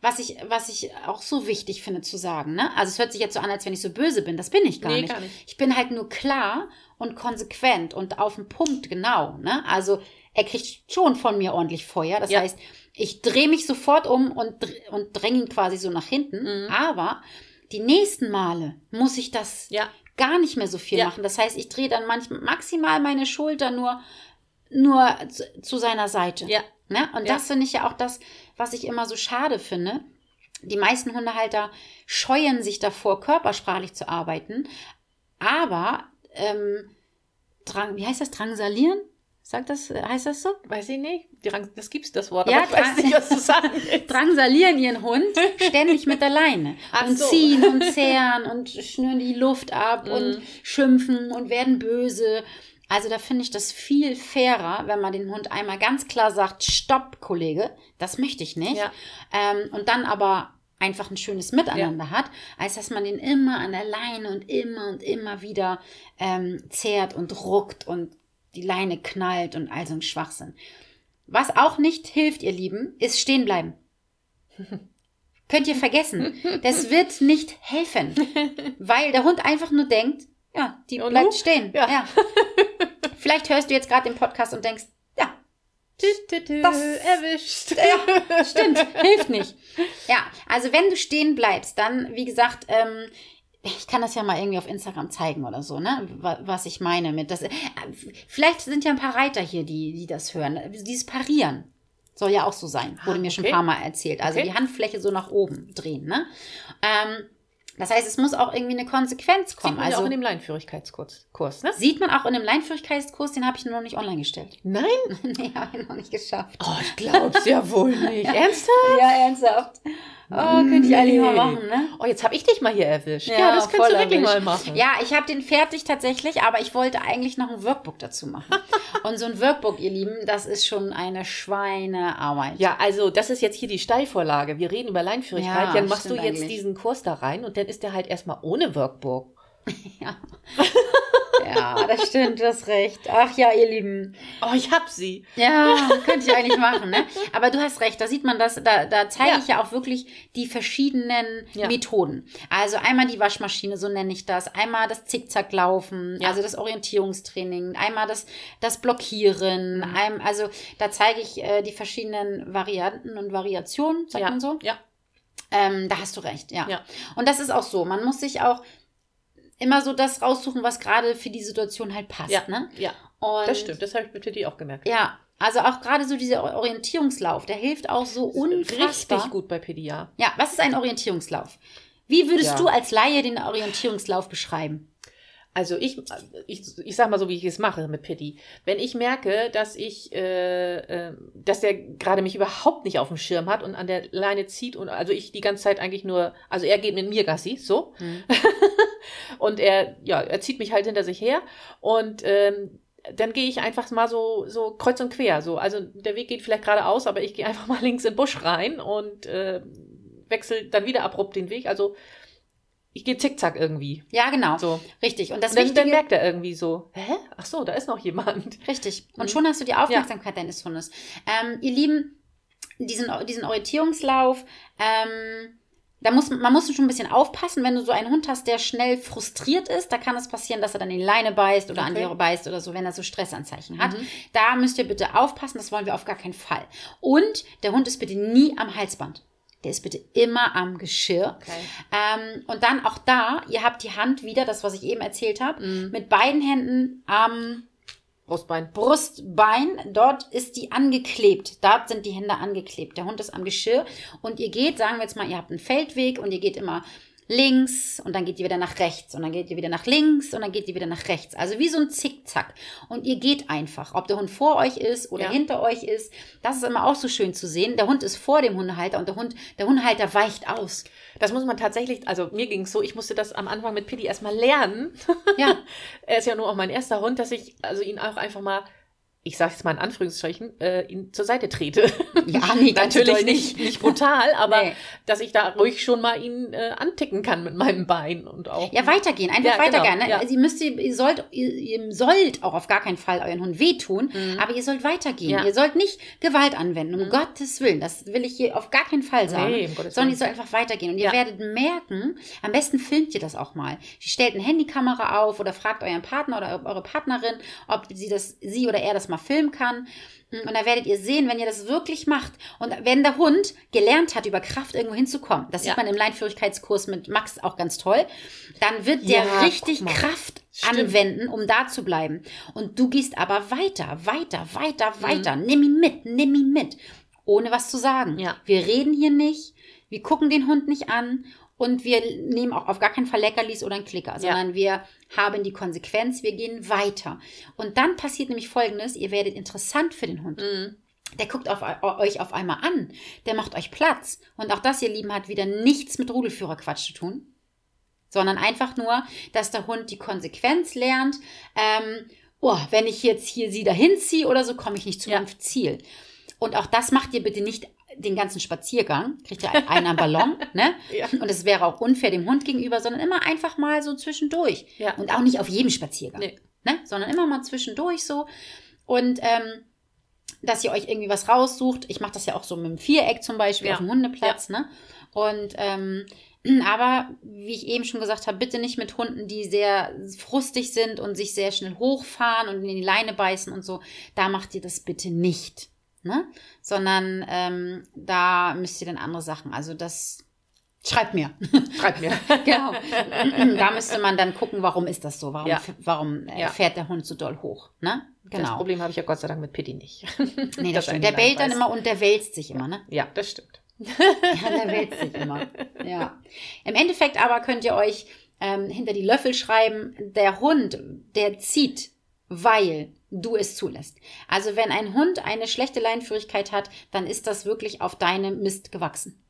was ich, was ich auch so wichtig finde zu sagen. Ne? Also es hört sich jetzt so an, als wenn ich so böse bin. Das bin ich gar, Nee, nicht. gar nicht. Ich bin halt nur klar und konsequent und auf den Punkt genau. Ne? Also er kriegt schon von mir ordentlich Feuer. Das Ja. heißt, ich drehe mich sofort um und, und dränge ihn quasi so nach hinten. Mhm. Aber die nächsten Male muss ich das Ja, gar nicht mehr so viel Ja. machen. Das heißt, ich drehe dann manchmal maximal meine Schulter nur, nur zu, zu seiner Seite. ja, Ne? Und das finde ich ja auch das, was ich immer so schade finde. Die meisten Hundehalter scheuen sich davor, körpersprachlich zu arbeiten, aber ähm, drang, wie heißt das? Drangsalieren? Sagt das, äh, heißt das so? weiß ich nicht. Drang- Das gibt's, das Wort, Ja, aber ich weiß nicht, was du sagen. (laughs) Drangsalieren ihren Hund (laughs) ständig mit der Leine Ach und so. ziehen und (laughs) zehren und schnüren die Luft ab Mhm. und schimpfen und werden böse. Also da finde ich das viel fairer, wenn man den Hund einmal ganz klar sagt, stopp, Kollege, das möchte ich nicht. Ja. Ähm, und dann aber einfach ein schönes Miteinander hat, als dass man den immer an der Leine und immer und immer wieder ähm, zehrt und ruckt und die Leine knallt und all so ein Schwachsinn. Was auch nicht hilft, ihr Lieben, ist stehen bleiben. (laughs) Könnt ihr vergessen. Das wird nicht helfen, (laughs) weil der Hund einfach nur denkt, ja, die Und bleibt du? stehen. Ja. Ja. (laughs) Vielleicht hörst du jetzt gerade den Podcast und denkst, ja, Tü, Das- erwischt. ja, stimmt, hilft nicht. Ja, also wenn du stehen bleibst, dann, wie gesagt, ähm, ich kann das ja mal irgendwie auf Instagram zeigen oder so, ne? wa- Was ich meine mit das. äh, Vielleicht sind ja ein paar Reiter hier, die, die das hören. Dieses Parieren soll ja auch so sein, wurde Ah, mir schon okay. ein paar Mal erzählt. Also Okay. die Handfläche so nach oben drehen, ne? Ähm, das heißt, es muss auch irgendwie eine Konsequenz Sieht kommen. man ja Also auch in dem Leinführigkeitskurs, Kurs, ne? sieht man auch in dem Leinführigkeitskurs, den habe ich nur noch nicht online gestellt. Nein? (laughs) nee, habe ich noch nicht geschafft. Oh, ich glaub's ja wohl nicht. (laughs) Ernsthaft? Ja, ernsthaft. Oh, könnte ich eigentlich mal machen, ne? Oh, jetzt habe ich dich mal hier erwischt. Ja, Ja, das voll du wirklich erwischt. mal machen. Ja, ich habe den fertig tatsächlich, aber ich wollte eigentlich noch ein Workbook dazu machen. (laughs) Und so ein Workbook, ihr Lieben, das ist schon eine Schweinearbeit. Ja, also das ist jetzt hier die Steilvorlage. Wir reden über Leinführigkeit. Ja, dann machst du jetzt eigentlich. diesen Kurs da rein und dann ist der halt erstmal ohne Workbook. (laughs) Ja. (laughs) ja, das stimmt, du hast recht. Ach ja, ihr Lieben. Oh, ich hab sie. Ja, könnte ich eigentlich machen, ne? Aber du hast recht, da sieht man das, da, da zeige Ja. ich ja auch wirklich die verschiedenen Ja. Methoden. Also einmal die Waschmaschine, so nenne ich das, einmal das Zickzacklaufen, Ja. also das Orientierungstraining, einmal das, das Blockieren, Mhm. einem, also da zeige ich äh, die verschiedenen Varianten und Variationen, sagt man so. Ja. Ähm, da hast du recht, ja. Ja. Und das ist auch so. Man muss sich auch immer so das raussuchen, was gerade für die Situation halt passt. Ja. Ne? Ja, Und das stimmt. Das habe ich bitte die auch gemerkt. ja, also auch gerade so dieser Orientierungslauf, der hilft auch so unfassbar. Richtig gut bei PDA. Ja, was ist ein Orientierungslauf? Wie würdest Ja. du als Laie den Orientierungslauf beschreiben? Also ich, ich, ich sag mal so, wie ich es mache mit Pitti. Wenn ich merke, dass ich, äh, äh, dass der gerade mich überhaupt nicht auf dem Schirm hat und an der Leine zieht und also ich die ganze Zeit eigentlich nur, also er geht mit mir Gassi, so. Hm. (laughs) Und er, ja, er zieht mich halt hinter sich her und ähm, dann gehe ich einfach mal so, so kreuz und quer. So. Also der Weg geht vielleicht geradeaus, aber ich gehe einfach (laughs) mal links in den Busch rein und äh, wechsle dann wieder abrupt den Weg. Also ich gehe zickzack irgendwie. Ja, genau. So. Richtig. Und das Und dann, dann Wichtige, merkt er irgendwie so, hä? Ach so, da ist noch jemand. (laughs) richtig. Und Mhm. schon hast du die Aufmerksamkeit deines Hundes. Ähm, ihr Lieben, diesen, diesen Orientierungslauf, ähm, da muss, man muss schon ein bisschen aufpassen, wenn du so einen Hund hast, der schnell frustriert ist, da kann es passieren, dass er dann in die Leine beißt oder an Okay. dir beißt oder so, wenn er so Stressanzeichen hat. Mhm. Da müsst ihr bitte aufpassen, das wollen wir auf gar keinen Fall. Und der Hund ist bitte nie am Halsband. Der ist bitte immer am Geschirr. Okay. Ähm, und dann auch da, ihr habt die Hand wieder, das, was ich eben erzählt habe, Mhm. mit beiden Händen am Brustbein. Brustbein. Dort ist die angeklebt. Dort sind die Hände angeklebt. Der Hund ist am Geschirr und ihr geht, sagen wir jetzt mal, ihr habt einen Feldweg und ihr geht immer links und dann geht ihr wieder nach rechts und dann geht ihr wieder nach links und dann geht ihr wieder nach rechts. Also wie so ein Zickzack. Und ihr geht einfach, ob der Hund vor euch ist oder Ja. hinter euch ist. Das ist immer auch so schön zu sehen. Der Hund ist vor dem Hundehalter und der Hund, der Hundehalter weicht aus. Das muss man tatsächlich, also mir ging es so, ich musste das am Anfang mit Pitti erstmal lernen. Ja, (laughs) er ist ja nur auch mein erster Hund, dass ich also ihn auch einfach mal, ich sage jetzt mal in Anführungsstrichen, äh, ihn zur Seite trete. ja, (laughs) nee, Natürlich nicht, nicht brutal, aber Nee. dass ich da ruhig schon mal ihn äh, anticken kann mit meinem Bein und auch. Ja, weitergehen, einfach Ja, genau, weitergehen. Ne? ja. Also ihr müsst, ihr sollt, ihr, ihr sollt auch auf gar keinen Fall euren Hund wehtun, aber ihr sollt weitergehen. Mhm. Ja. Mhm. Ihr sollt nicht Gewalt anwenden, um Gottes Willen. Das will ich hier auf gar keinen Fall sagen. Nee, um sondern ihr sollt einfach weitergehen. Und ihr werdet merken, am besten filmt ihr das auch mal. Ihr stellt eine Handykamera auf oder fragt euren Partner oder eure Partnerin, ob sie das, sie oder er das mal filmen kann. Und da werdet ihr sehen, wenn ihr das wirklich macht und wenn der Hund gelernt hat, über Kraft irgendwo hinzukommen, das Ja. sieht man im Leinführigkeitskurs mit Max auch ganz toll, dann wird der Ja, richtig. Kraft Stimmt. anwenden, um da zu bleiben. Und du gehst aber weiter, weiter, weiter, Mhm. weiter. Nimm ihn mit, nimm ihn mit, ohne was zu sagen. Ja. Wir reden hier nicht, wir gucken den Hund nicht an und wir nehmen auch auf gar keinen Fall Leckerlis oder einen Klicker, sondern wir haben die Konsequenz, wir gehen weiter. Und dann passiert nämlich Folgendes, ihr werdet interessant für den Hund. Mhm. Der guckt auf, euch auf einmal an, der macht euch Platz. Und auch das, ihr Lieben, hat wieder nichts mit Rudelführerquatsch zu tun, sondern einfach nur, dass der Hund die Konsequenz lernt, ähm, oh, wenn ich jetzt hier sie dahin ziehe oder so, komme ich nicht zu Ja. meinem Ziel. Und auch das macht ihr bitte nicht den ganzen Spaziergang, kriegt (laughs) ihr einen am Ballon, ne? Ja. Und es wäre auch unfair dem Hund gegenüber, sondern immer einfach mal so zwischendurch. Ja. Und auch nicht auf jedem Spaziergang, Nee. ne? Sondern immer mal zwischendurch so. Und ähm, dass ihr euch irgendwie was raussucht. Ich mache das ja auch so mit dem Viereck zum Beispiel Ja. auf dem Hundeplatz, ne? Und ähm, (clears throat) aber wie ich eben schon gesagt habe, bitte nicht mit Hunden, die sehr frustig sind und sich sehr schnell hochfahren und in die Leine beißen und so. Da macht ihr das bitte nicht, ne? Sondern ähm, da müsst ihr dann andere Sachen. Also das schreibt mir. Schreib mir. (laughs) genau. da müsste man dann gucken, warum ist das so? Warum, Ja. warum äh, Ja. fährt der Hund so doll hoch? Ne? Das Genau. Problem habe ich ja Gott sei Dank mit Pitti nicht. (laughs) Nee, das Dass er stimmt. Der bellt dann immer und der wälzt sich immer, ne? Ja, das stimmt. Ja, der wälzt sich immer. Ja. Im Endeffekt aber könnt ihr euch ähm, hinter die Löffel schreiben, der Hund, der zieht, weil du es zulässt. Also wenn ein Hund eine schlechte Leinführigkeit hat, dann ist das wirklich auf deinem Mist gewachsen.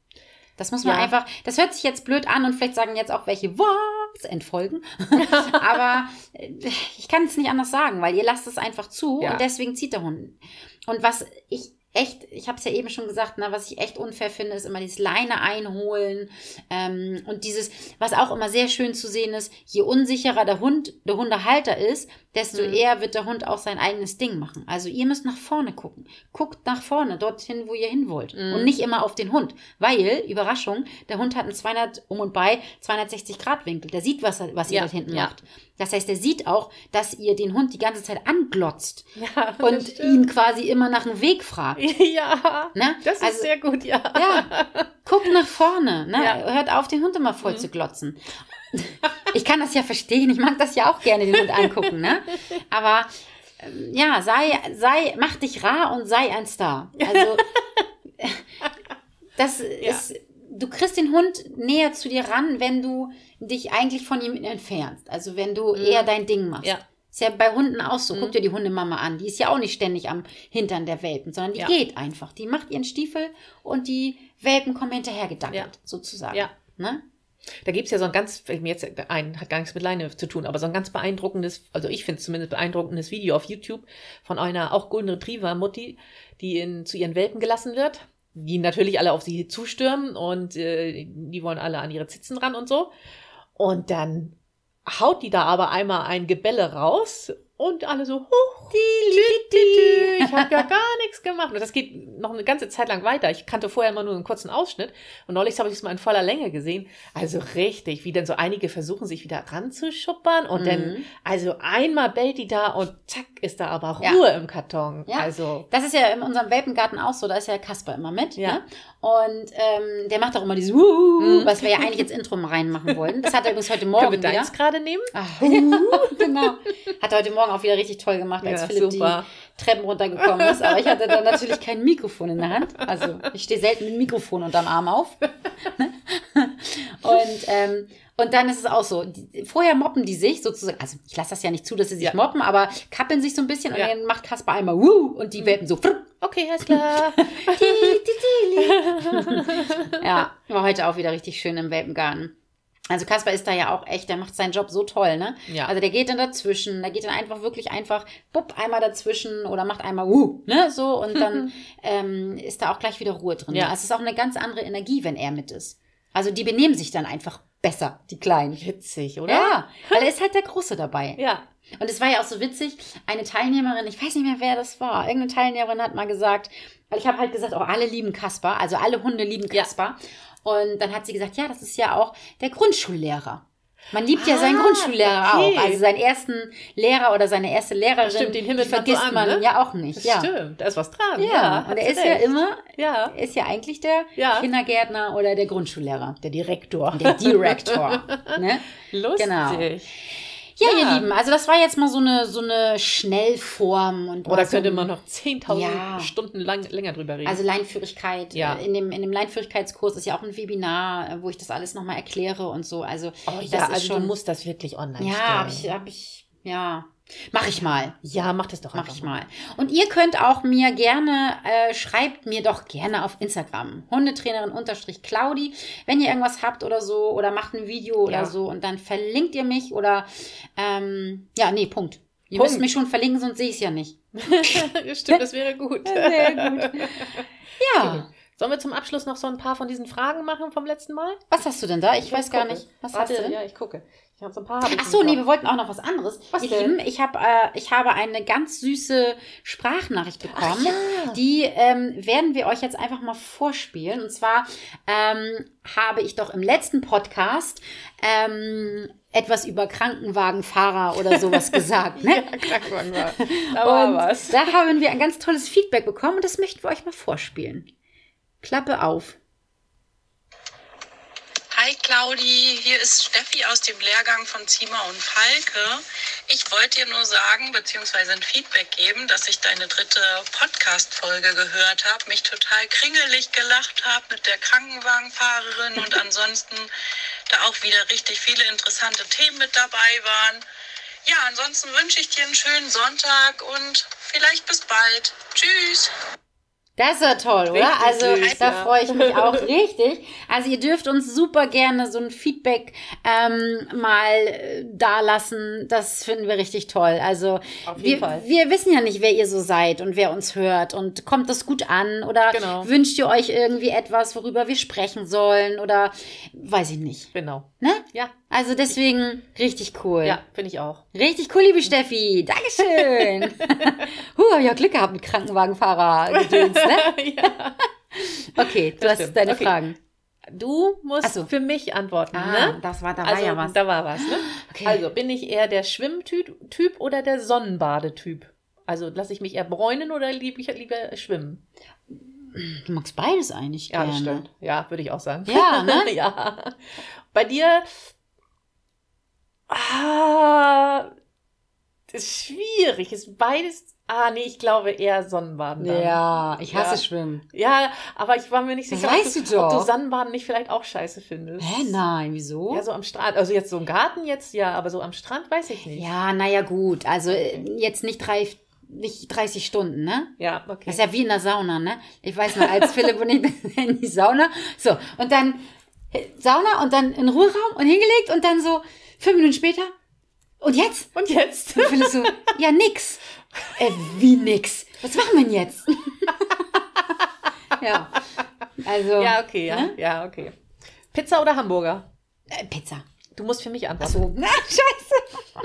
Das muss man Ja. einfach, das hört sich jetzt blöd an und vielleicht sagen jetzt auch welche, was, entfolgen. (laughs) Aber äh, ich kann es nicht anders sagen, weil ihr lasst es einfach zu Ja. und deswegen zieht der Hund. Und was ich echt, ich habe es ja eben schon gesagt, ne, was ich echt unfair finde, ist immer dieses Leine einholen ähm, und dieses, was auch immer sehr schön zu sehen ist, je unsicherer der Hund, der Hundehalter ist, desto Mhm. eher wird der Hund auch sein eigenes Ding machen. Also ihr müsst nach vorne gucken. Guckt nach vorne, dorthin, wo ihr hin wollt. Mhm. Und nicht immer auf den Hund. Weil, Überraschung, der Hund hat einen 200 um und bei 260 Grad Winkel. Der sieht, was, er, was ihr Ja, dort hinten ja. macht. Das heißt, der sieht auch, dass ihr den Hund die ganze Zeit anglotzt Ja, (laughs) und ihn quasi immer nach dem Weg fragt. (laughs) Ja, Ne? das ist Also- sehr gut, ja. Ja, guckt nach vorne. Ne? Ja. Mhm. Hört auf, den Hund immer voll zu glotzen. Ich kann das ja verstehen. Ich mag das ja auch gerne, den Hund angucken. Ne? Aber ähm, ja, sei, sei, mach dich rar und sei ein Star. Also (laughs) das ist, du kriegst den Hund näher zu dir ran, wenn du dich eigentlich von ihm entfernst. Also wenn du eher dein Ding machst. Mhm. Ja. Ist ja bei Hunden auch so. Guck dir die Hundemama an. Die ist ja auch nicht ständig am Hintern der Welpen, sondern die Ja. geht einfach. Die macht ihren Stiefel und die Welpen kommen hinterher gedackelt, Ja. sozusagen. Ja. Ne? Da gibt es ja so ein ganz, jetzt ein, hat gar nichts mit Leine zu tun, aber so ein ganz beeindruckendes, also ich finde es zumindest beeindruckendes Video auf YouTube von einer auch Golden Retriever Mutti, die in, zu ihren Welpen gelassen wird, die natürlich alle auf sie zustürmen und äh, die wollen alle an ihre Zitzen ran und so. Und dann haut die da aber einmal ein Gebelle raus und alle so, huch, ich habe ja gar nichts gemacht. Und das geht noch eine ganze Zeit lang weiter. Ich kannte vorher immer nur einen kurzen Ausschnitt und neulich habe ich es mal in voller Länge gesehen. Also richtig, wie dann so einige versuchen, sich wieder ranzuschuppern und dann, Mhm. also einmal bellt die da und zack, ist da aber Ja. Ruhe im Karton. Ja. Also, Das ist ja in unserem Welpengarten auch so, da ist ja Kasper immer mit. Ja. Ne? Und ähm, der macht auch immer dieses Wuhu, Mhm. was wir ja eigentlich ins Intro reinmachen wollten. Das hat er übrigens heute können Morgen wir wieder. gerade nehmen? Ach, genau. (laughs) Hat er heute Morgen auch wieder richtig toll gemacht, als Ja, Philipp super. die Treppen runtergekommen ist. Aber ich hatte dann natürlich kein Mikrofon in der Hand. Also ich stehe selten mit dem Mikrofon unterm Arm auf. (laughs) Und, ähm, und dann ist es auch so, die, vorher moppen die sich sozusagen, also ich lasse das ja nicht zu, dass sie sich Ja. moppen, aber kappeln sich so ein bisschen Ja. und dann macht Kasper einmal wuh und die Welpen so Okay, alles klar. (laughs) (laughs) Ja, war heute auch wieder richtig schön im Welpengarten. Also Kasper ist da ja auch echt, der macht seinen Job so toll, ne? Ja. Also der geht dann dazwischen, der geht dann einfach wirklich einfach, bupp, einmal dazwischen oder macht einmal wuh, ne? So und dann (laughs) ähm, ist da auch gleich wieder Ruhe drin. Ja. Also es ist auch eine ganz andere Energie, wenn er mit ist. Also die benehmen sich dann einfach besser, die Kleinen. Witzig, oder? Ja, weil er ist halt der Große dabei. (laughs) Ja. Und es war ja auch so witzig, eine Teilnehmerin, ich weiß nicht mehr, wer das war, irgendeine Teilnehmerin hat mal gesagt, weil ich habe halt gesagt, oh, alle lieben Kasper, also alle Hunde lieben Ja. Kasper. Und dann hat sie gesagt, ja, das ist ja auch der Grundschullehrer. Man liebt ja Ah, seinen Grundschullehrer okay. auch. Also seinen ersten Lehrer oder seine erste Lehrerin. Stimmt, den die man so vergisst an, man ne? ja auch nicht. Das Ja. Stimmt, da ist was dran. Ja, hat und er ist ja recht. immer, Ja. ist ja eigentlich der Ja. Kindergärtner oder der Grundschullehrer. Der Direktor. Der (laughs) Direktor. ne? (laughs) Lustig. Genau. Ja, Ja. ihr Lieben, also das war jetzt mal so eine, so eine Schnellform. Und Oder so könnte man noch 10.000 Ja. Stunden lang, länger drüber reden. Also Leinführigkeit, Ja. äh, in, dem, in dem Leinführigkeitskurs ist ja auch ein Webinar, äh, wo ich das alles nochmal erkläre und so. Also, oh, das ja, ist also schon, du musst das wirklich online stellen. Ja, habe ich, hab ich, ja. Mach ich mal. Ja, mach das doch Mach einfach ich mal. Und ihr könnt auch mir gerne, äh, schreibt mir doch gerne auf Instagram. Hundetrainerin unterstrich Claudi, wenn ihr irgendwas habt oder so oder macht ein Video oder Ja. so und dann verlinkt ihr mich oder, ähm, ja, nee, Punkt. Ihr Punkt. müsst mich schon verlinken, sonst sehe ich es ja nicht. (laughs) Stimmt, das wäre gut. (laughs) Sehr gut. (laughs) Ja. Sollen wir zum Abschluss noch so ein paar von diesen Fragen machen vom letzten Mal? Was hast du denn da? Ich weiß gar gucke. nicht. Was Warte, hast du denn? Ja, ich gucke. Ich habe so ein paar. ich Ach so, nee, wir wollten auch noch was anderes. Was Ihr denn? Lieben, ich habe äh, ich habe eine ganz süße Sprachnachricht bekommen. ja. Die ähm, werden wir euch jetzt einfach mal vorspielen. Und zwar ähm, habe ich doch im letzten Podcast ähm, etwas über Krankenwagenfahrer oder sowas (laughs) gesagt. Ne? Ja, Krankenwagen war. Da war und was. da haben wir ein ganz tolles Feedback bekommen und das möchten wir euch mal vorspielen. Klappe auf. Hi Claudi, hier ist Steffi aus dem Lehrgang von Ziemer und Falke. Ich wollte dir nur sagen, beziehungsweise ein Feedback geben, dass ich deine dritte Podcast-Folge gehört habe, mich total kringelig gelacht habe mit der Krankenwagenfahrerin und ansonsten da auch wieder richtig viele interessante Themen mit dabei waren. Ja, ansonsten wünsche ich dir einen schönen Sonntag und vielleicht bis bald. Tschüss! Das ist ja toll, oder? Richtig also süß, da ja. freue ich mich auch (laughs) richtig. Also ihr dürft uns super gerne so ein Feedback ähm, mal äh, dalassen. Das finden wir richtig toll. Also wir, Fall. wir wissen ja nicht, wer ihr so seid und wer uns hört. Und kommt das gut an? Oder Genau. wünscht ihr euch irgendwie etwas, worüber wir sprechen sollen? Oder weiß ich nicht. Genau. Ne? Ja, Also deswegen richtig cool. ja, finde ich auch. Richtig cool, liebe Steffi. Dankeschön. (laughs) huh, hab ich auch Glück gehabt mit Krankenwagenfahrer gedöns, ne? (laughs) ja. Okay, du Das hast stimmt. deine Okay. Fragen. Du musst so. für mich antworten, Ah, ne? das war, da war also, ja was. da war was, ne? Okay. Also, bin ich eher der Schwimmtyp Typ oder der Sonnenbadetyp? Also, lasse ich mich eher bräunen oder liebe ich lieber schwimmen? Du magst beides eigentlich Ja, gerne. das stimmt. Ja, würde ich auch sagen. Ja, ne? (laughs) ja. Bei dir. Ah, das ist schwierig. Ist beides. Ah, nee, ich glaube eher Sonnenbaden. Dann. Ja, ich hasse Ja. Schwimmen. Ja, aber ich war mir nicht sicher, ob, du ob du Sonnenbaden nicht vielleicht auch scheiße findest. Hä, nein, wieso? Ja, so am Strand. Also jetzt so im Garten jetzt, ja, aber so am Strand weiß ich nicht. Ja, naja, gut. Also äh, jetzt nicht, drei, nicht 30 Stunden, ne? Ja, okay. Das ist ja wie in der Sauna, ne? Ich weiß noch, als Philipp und ich (laughs) in die Sauna. So, und dann äh, Sauna und dann in den Ruheraum und hingelegt und dann so fünf Minuten später. Und jetzt? Und jetzt? Und Philipp so, ja, nix. Äh, wie nix? Was machen wir denn jetzt? (laughs) ja. Also. Ja, okay, ja. Ne? Ja, okay. Pizza oder Hamburger? Äh, Pizza. Du musst für mich Ach antworten. so. Na, (laughs) scheiße.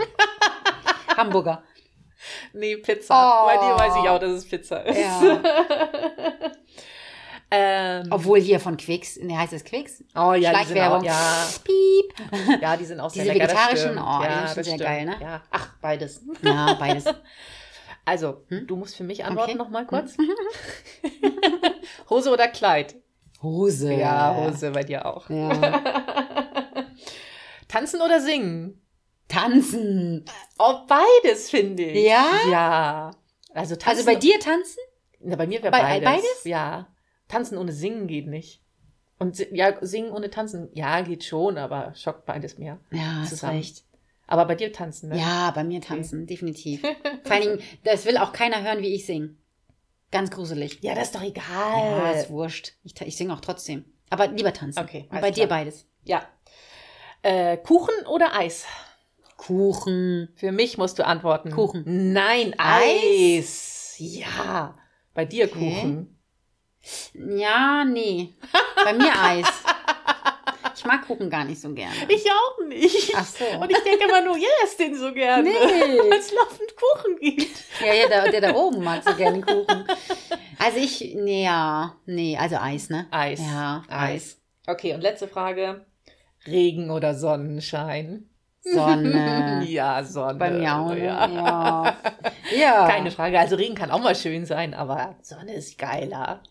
Hamburger. (laughs) Nee, Pizza. Oh. Bei dir weiß ich auch, dass es Pizza ist. Ja. (laughs) Ähm, Obwohl hier von Quicks, ne, heißt es Quicks? oh ja, die sind auch, Schleichwerbung. ja, Piep. (laughs) ja, die sind auch sehr Diese lecker, vegetarischen, oh, die ja, sind schon sehr geil, ne? Ja, ach, beides. Ja, beides. Also, Hm? du musst für mich antworten Okay. noch mal kurz. Hose oder Kleid? Hose. Ja, Hose bei dir auch. Ja. Tanzen oder singen? Tanzen. Oh, beides finde ich. Ja? Ja. Also, tanzen, Also bei dir tanzen? Na, bei mir wäre Bei- beides. beides? Ja. Tanzen ohne Singen geht nicht. Und ja, singen ohne tanzen, ja, geht schon, aber schockt beides mehr. Ja, Zusammen. recht. Aber bei dir tanzen, ne? Ja, bei mir tanzen, definitiv. (laughs) Vor allen Dingen, das will auch keiner hören, wie ich singe. Ganz gruselig. Ja, das ist doch Ja, egal. ist wurscht. Ich, ich singe auch trotzdem. Aber lieber tanzen. Okay, Und bei dir klar. beides. Ja. Äh, Kuchen oder Eis? Kuchen. Für mich musst du antworten. Kuchen. Nein, Eis. Ja. Bei dir Okay. Kuchen. Ja, nee. Bei mir Eis. Ich mag Kuchen gar nicht so gerne. Ich auch nicht. Ach so. Und ich denke immer nur, ihr esst den so gerne. Nee. (laughs) Weil es laufend Kuchen gibt. Ja, ja, der, der da oben mag so gerne Kuchen. Also ich, nee, ja, nee, also Eis, ne? Eis. Ja, Eis. Okay, und letzte Frage. Regen oder Sonnenschein? Sonne. (laughs) Ja, Sonne. Bei mir auch, ne? Ja. Ja. (laughs) ja. Keine Frage. Also Regen kann auch mal schön sein, aber Sonne ist geiler.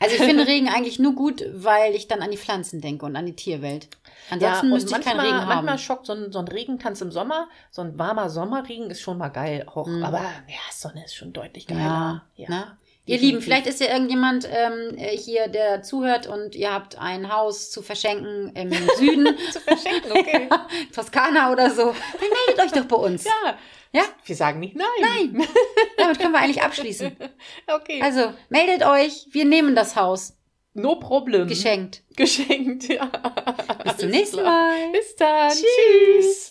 Also ich (laughs) finde Regen eigentlich nur gut, weil ich dann an die Pflanzen denke und an die Tierwelt. Ansonsten und müsste ich keinen manchmal, Regen haben. manchmal schockt so ein, so ein Regentanz im Sommer, so ein warmer Sommerregen ist schon mal geil. Auch, Mhm. Aber ja, Sonne ist schon deutlich ja, geiler. Ihr. Lieben, vielleicht ist ja irgendjemand ähm, äh, hier, der zuhört und ihr habt ein Haus zu verschenken im (laughs) Süden, Zu verschenken, okay. (laughs) Toskana oder so. Dann meldet euch doch bei uns. ja. Ja? Wir sagen nicht nein. Nein. (laughs) Damit können wir eigentlich abschließen. Okay. Also, meldet euch, wir nehmen das Haus. no problem. Geschenkt. Geschenkt, ja. Bis zum nächsten Mal. Bis dann. Tschüss. Tschüss.